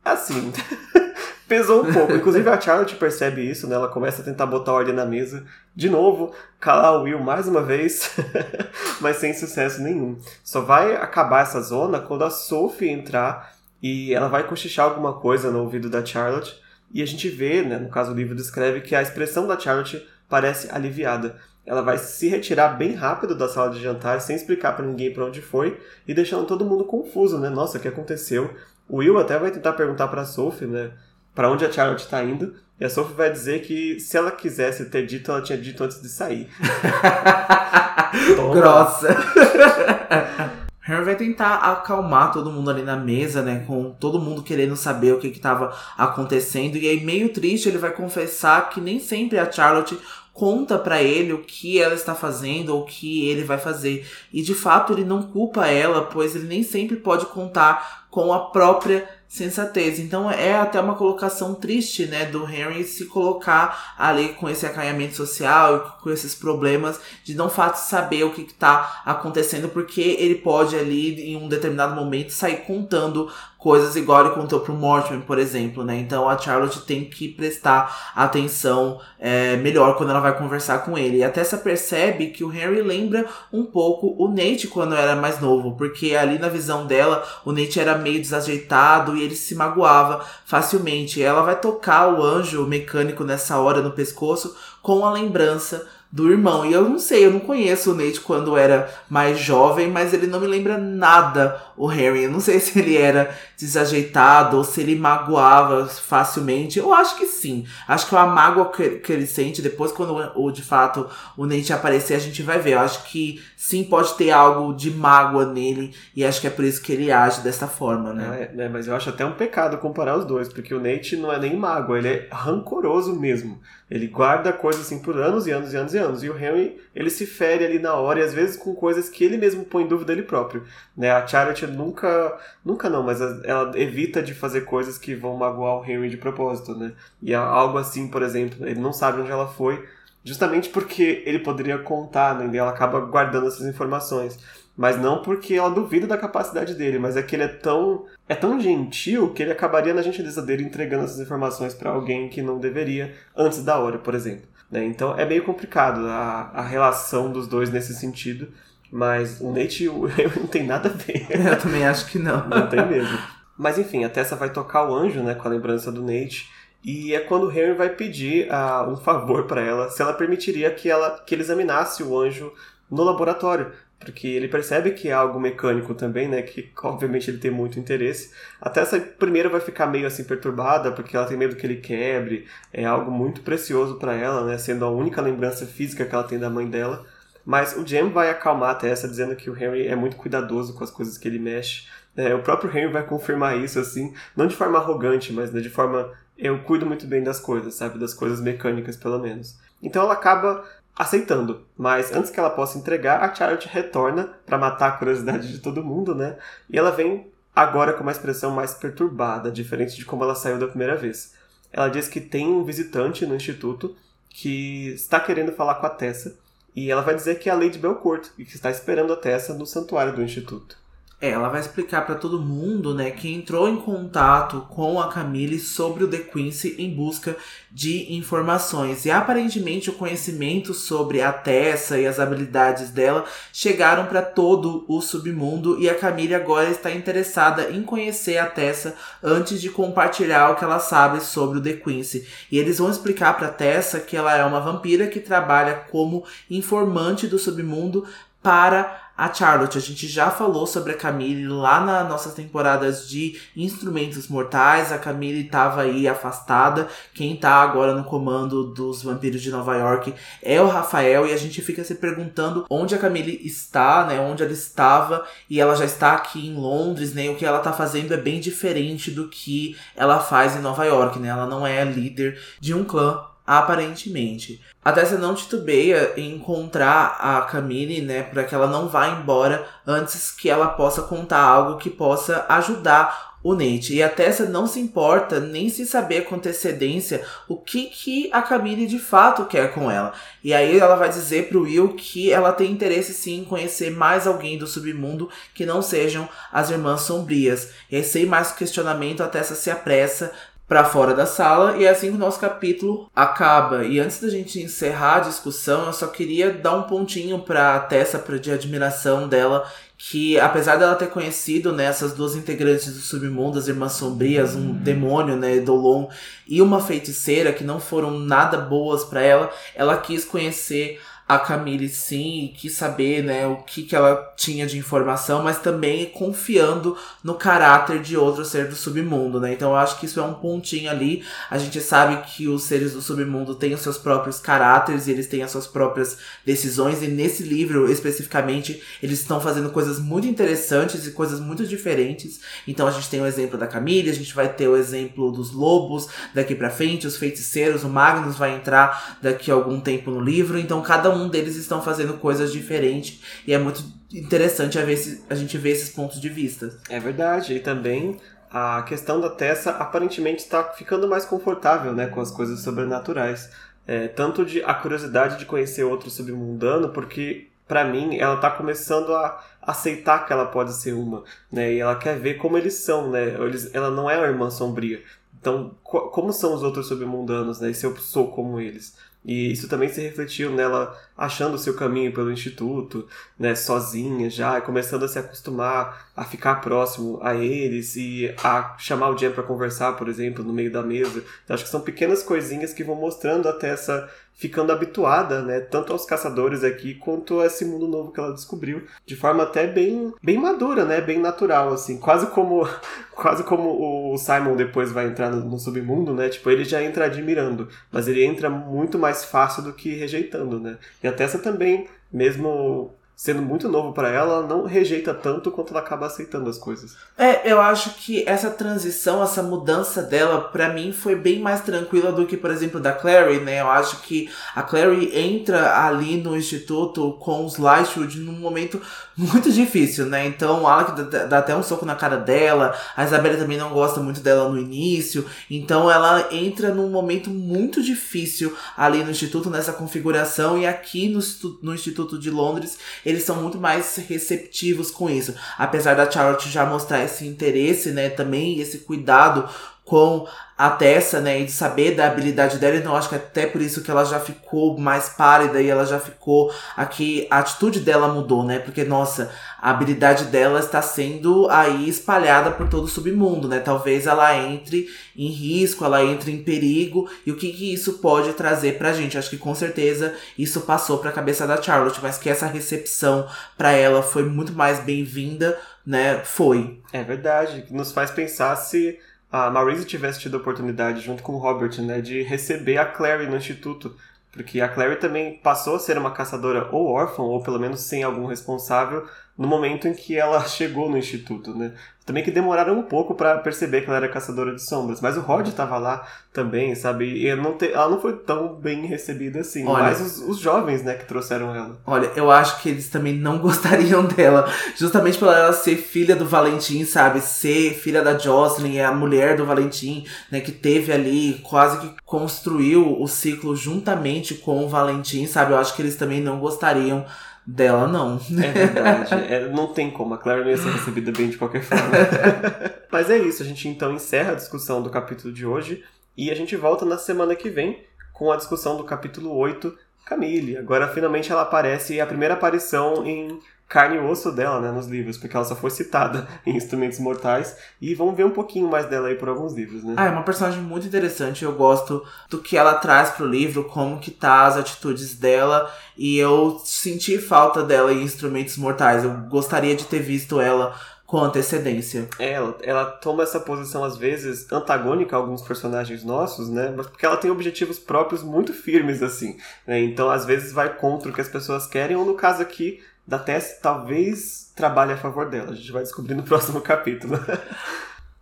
Assim, pesou um pouco. Inclusive a Charlotte percebe isso, né? Ela começa a tentar botar ordem na mesa. De novo, calar o Will mais uma vez, mas sem sucesso nenhum. Só vai acabar essa zona quando a Sophie entrar e ela vai cochichar alguma coisa no ouvido da Charlotte. E a gente vê, né, no caso o livro descreve que a expressão da Charlotte parece aliviada. Ela vai se retirar bem rápido da sala de jantar, sem explicar para ninguém para onde foi, e deixando todo mundo confuso, né? Nossa, o que aconteceu? O Will até vai tentar perguntar para Sophie, né? para onde a Charlotte está indo. E a Sophie vai dizer que se ela quisesse ter dito, ela tinha dito antes de sair. Grossa. Harry vai tentar acalmar todo mundo ali na mesa, né? Com todo mundo querendo saber o que estava acontecendo. E aí, meio triste, ele vai confessar que nem sempre a Charlotte conta para ele o que ela está fazendo ou o que ele vai fazer. E de fato, ele não culpa ela, pois ele nem sempre pode contar com a própria sensatez. Então é até uma colocação triste, né, do Henry se colocar ali com esse acanhamento social, com esses problemas de não fato saber o que está acontecendo, porque ele pode ali em um determinado momento sair contando coisas igual ele contou pro Mortimer, por exemplo, né? Então a Charlotte tem que prestar atenção é, melhor quando ela vai conversar com ele. E a Tessa percebe que o Harry lembra um pouco o Nate quando era mais novo, porque ali na visão dela o Nate era meio desajeitado e ele se magoava facilmente. Ela vai tocar o anjo mecânico nessa hora no pescoço com a lembrança do irmão. E eu não sei, eu não conheço o Nate quando era mais jovem, mas ele não me lembra nada o Harry. Eu não sei se ele era desajeitado ou se ele magoava facilmente. Eu acho que sim. Acho que é a mágoa que, que ele sente depois, quando o, de fato o Nate aparecer, a gente vai ver. Eu acho que sim, pode ter algo de mágoa nele. E acho que é por isso que ele age dessa forma, né? É, é, mas eu acho até um pecado comparar os dois, porque o Nate não é nem mágoa, ele é rancoroso mesmo. Ele guarda coisas assim por anos e anos e anos e anos. E o Henry, ele se fere ali na hora e às vezes com coisas que ele mesmo põe em dúvida ele próprio. Né? A Charlotte nunca, nunca não, mas ela evita de fazer coisas que vão magoar o Henry de propósito, né? E algo assim, por exemplo, ele não sabe onde ela foi, justamente porque ele poderia contar, né? E ela acaba guardando essas informações. Mas não porque ela duvida da capacidade dele, mas é que ele é tão é tão gentil que ele acabaria na gentileza dele entregando essas informações para alguém que não deveria antes da hora, por exemplo. Né? Então é meio complicado a, a relação dos dois nesse sentido. Mas o Nate e o não tem nada a ver. Eu também acho que não. Não tem mesmo. Mas enfim, a Tessa vai tocar o anjo, né, com a lembrança do Nate. E é quando o Henry vai pedir uh, um favor para ela, se ela permitiria que, ela, que ele examinasse o anjo no laboratório. Porque ele percebe que é algo mecânico também, né? Que obviamente ele tem muito interesse. Até essa primeira vai ficar meio assim perturbada, porque ela tem medo que ele quebre. É algo muito precioso para ela, né? Sendo a única lembrança física que ela tem da mãe dela. Mas o Jem vai acalmar a Tessa, dizendo que o Henry é muito cuidadoso com as coisas que ele mexe. É, o próprio Henry vai confirmar isso, assim, não de forma arrogante, mas né, de forma. Eu cuido muito bem das coisas, sabe? Das coisas mecânicas, pelo menos. Então ela acaba aceitando. Mas antes que ela possa entregar, a Charlotte retorna para matar a curiosidade de todo mundo, né? E ela vem agora com uma expressão mais perturbada, diferente de como ela saiu da primeira vez. Ela diz que tem um visitante no instituto que está querendo falar com a Tessa e ela vai dizer que é a Lady Belcourt e que está esperando a Tessa no santuário do instituto. É, ela vai explicar para todo mundo, né, que entrou em contato com a Camille sobre o The Quincy em busca de informações. E aparentemente o conhecimento sobre a Tessa e as habilidades dela chegaram para todo o submundo e a Camille agora está interessada em conhecer a Tessa antes de compartilhar o que ela sabe sobre o The Quincy. E eles vão explicar para Tessa que ela é uma vampira que trabalha como informante do submundo para a Charlotte. A gente já falou sobre a Camille lá nas nossas temporadas de Instrumentos Mortais. A Camille estava aí afastada. Quem está agora no comando dos vampiros de Nova York é o Rafael. E a gente fica se perguntando onde a Camille está, né? Onde ela estava. E ela já está aqui em Londres, né? O que ela está fazendo é bem diferente do que ela faz em Nova York, né? Ela não é líder de um clã aparentemente. A Tessa não titubeia em encontrar a Camille, né, para que ela não vá embora antes que ela possa contar algo que possa ajudar o Nate. E a Tessa não se importa nem se saber com antecedência o que, que a Camille de fato quer com ela. E aí ela vai dizer pro Will que ela tem interesse sim em conhecer mais alguém do submundo que não sejam as Irmãs Sombrias. E aí, sem mais questionamento, a Tessa se apressa para fora da sala e é assim que o nosso capítulo acaba. E antes da gente encerrar a discussão, eu só queria dar um pontinho para Tessa pra, de admiração dela que apesar dela ter conhecido né, essas duas integrantes do submundo, as Irmãs Sombrias, um demônio, né, Dolon, e uma feiticeira que não foram nada boas para ela, ela quis conhecer a Camille sim quis saber né, o que, que ela tinha de informação, mas também confiando no caráter de outro ser do submundo, né? Então eu acho que isso é um pontinho ali. A gente sabe que os seres do submundo têm os seus próprios caráteres e eles têm as suas próprias decisões, e nesse livro especificamente eles estão fazendo coisas muito interessantes e coisas muito diferentes. Então a gente tem o exemplo da Camille, a gente vai ter o exemplo dos lobos daqui para frente, os feiticeiros, o Magnus vai entrar daqui a algum tempo no livro, então cada um um deles estão fazendo coisas diferentes e é muito interessante a, ver se, a gente ver esses pontos de vista. É verdade, e também a questão da Tessa aparentemente está ficando mais confortável né, com as coisas sobrenaturais. É, tanto de a curiosidade de conhecer outro submundano, porque para mim ela está começando a aceitar que ela pode ser uma, né? E ela quer ver como eles são, né? Eles, ela não é a irmã sombria. Então, como são os outros submundanos, né? E se eu sou como eles? E isso também se refletiu nela achando o seu caminho pelo instituto, né, sozinha já, começando a se acostumar a ficar próximo a eles e a chamar o Jen para conversar, por exemplo, no meio da mesa. Então, acho que são pequenas coisinhas que vão mostrando até essa ficando habituada, né, tanto aos caçadores aqui quanto a esse mundo novo que ela descobriu, de forma até bem bem madura, né, bem natural assim, quase como quase como o Simon depois vai entrar no, submundo, né? Tipo, ele já entra admirando, mas ele entra muito mais fácil do que rejeitando, né? E a Tessa também, mesmo sendo muito novo para ela, ela não rejeita tanto quanto ela acaba aceitando as coisas. É, eu acho que essa transição, essa mudança dela, para mim foi bem mais tranquila do que, por exemplo, da Clary, né? Eu acho que a Clary entra ali no instituto com os Lightwood num momento muito difícil, né? Então o Alec dá, dá, até um soco na cara dela, a Isabela também não gosta muito dela no início, então ela entra num momento muito difícil ali no instituto, nessa configuração, e aqui no, no Instituto de Londres eles são muito mais receptivos com isso. Apesar da Charlotte já mostrar esse interesse, né, também esse cuidado com a Tessa, né, e de saber da habilidade dela, então acho que até por isso que ela já ficou mais pálida e ela já ficou aqui, a atitude dela mudou, né, porque nossa, a habilidade dela está sendo aí espalhada por todo o submundo, né, talvez ela entre em risco, ela entre em perigo, e o que que isso pode trazer pra gente? Acho que com certeza isso passou pra cabeça da Charlotte, mas que essa recepção para ela foi muito mais bem-vinda, né, foi. É verdade, nos faz pensar se a Maurice tivesse tido a oportunidade, junto com o Robert, né, de receber a Clary no instituto. Porque a Clary também passou a ser uma caçadora ou órfã, ou pelo menos sem algum responsável, no momento em que ela chegou no instituto, né? Também que demoraram um pouco para perceber que ela era caçadora de sombras. Mas o Rod estava lá também, sabe? E não te, ela não foi tão bem recebida assim. Olha, mas os, os, jovens, né, que trouxeram ela. Olha, eu acho que eles também não gostariam dela. Justamente por ela ser filha do Valentim, sabe? Ser filha da Jocelyn, é a mulher do Valentim, né? Que teve ali, quase que construiu o ciclo juntamente com o Valentim, sabe? Eu acho que eles também não gostariam dela, não. É verdade. É, não tem como. A Claire não ia ser recebida bem de qualquer forma. Mas é isso. A gente então encerra a discussão do capítulo de hoje. E a gente volta na semana que vem com a discussão do capítulo 8, Camille. Agora finalmente ela aparece, e a primeira aparição em carne e osso dela, né, nos livros, porque ela só foi citada em Instrumentos Mortais, e vamos ver um pouquinho mais dela aí por alguns livros, né? Ah, é uma personagem muito interessante, eu gosto do que ela traz pro livro, como que tá as atitudes dela, e eu senti falta dela em Instrumentos Mortais, eu gostaria de ter visto ela com antecedência. É, ela, ela toma essa posição às vezes antagônica a alguns personagens nossos, né? Mas porque ela tem objetivos próprios muito firmes assim, né? Então às vezes vai contra o que as pessoas querem, ou no caso aqui da Tess talvez trabalhe a favor dela. A gente vai descobrir no próximo capítulo.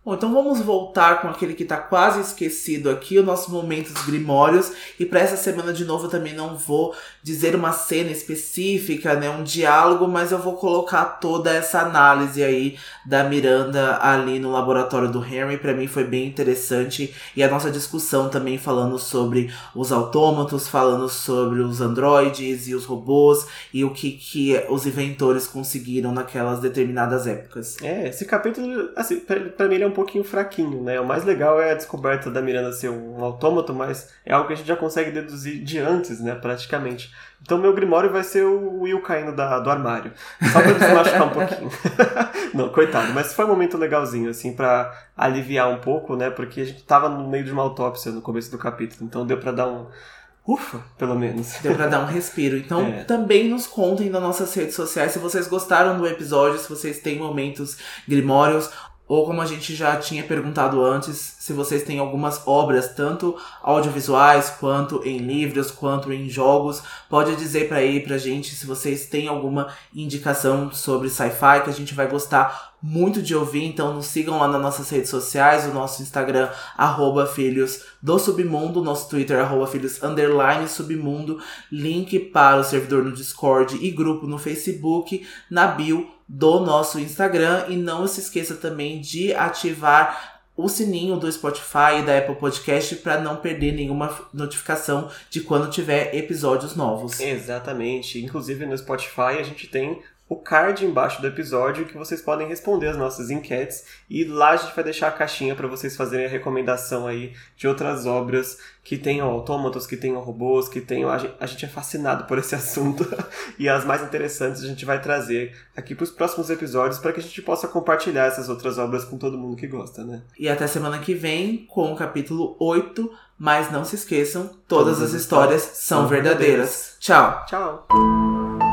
Bom, então vamos voltar com aquele que está quase esquecido aqui, os nossos momentos grimórios. E para essa semana de novo eu também não vou dizer uma cena específica, né, um diálogo, mas eu vou colocar toda essa análise aí da Miranda ali no laboratório do Henry. Para mim foi bem interessante e a nossa discussão também falando sobre os autômatos, falando sobre os androides e os robôs e o que que os inventores conseguiram naquelas determinadas épocas. É, esse capítulo, assim, para mim ele é um pouquinho fraquinho, né? O mais legal é a descoberta da Miranda ser um autômato, mas é algo que a gente já consegue deduzir de antes, né? Praticamente. Então meu Grimório vai ser o Will caindo da, do armário. Só pra se machucar um pouquinho. Não, coitado. Mas foi um momento legalzinho, assim, para aliviar um pouco, né? Porque a gente tava no meio de uma autópsia no começo do capítulo. Então deu para dar um. Ufa, pelo menos. Deu pra dar um respiro. Então é. também nos contem nas nossas redes sociais se vocês gostaram do episódio, se vocês têm momentos grimórios ou como a gente já tinha perguntado antes, se vocês têm algumas obras, tanto audiovisuais, quanto em livros, quanto em jogos, pode dizer para aí pra gente se vocês têm alguma indicação sobre sci-fi que a gente vai gostar muito de ouvir, então nos sigam lá nas nossas redes sociais, o nosso Instagram, arroba filhos do submundo, nosso Twitter, arroba filhos underline submundo, link para o servidor no Discord e grupo no Facebook, na bio do nosso Instagram. E não se esqueça também de ativar o sininho do Spotify e da Apple Podcast para não perder nenhuma notificação de quando tiver episódios novos. Exatamente. Inclusive no Spotify a gente tem o card embaixo do episódio que vocês podem responder as nossas enquetes e lá a gente vai deixar a caixinha para vocês fazerem a recomendação aí de outras obras que tenham autômatos, que tenham robôs, que tenham. A gente é fascinado por esse assunto e as mais interessantes a gente vai trazer aqui para os próximos episódios para que a gente possa compartilhar essas outras obras com todo mundo que gosta, né? E até semana que vem com o capítulo 8. Mas não se esqueçam, todas, todas as histórias, histórias são verdadeiras. verdadeiras. Tchau. Tchau.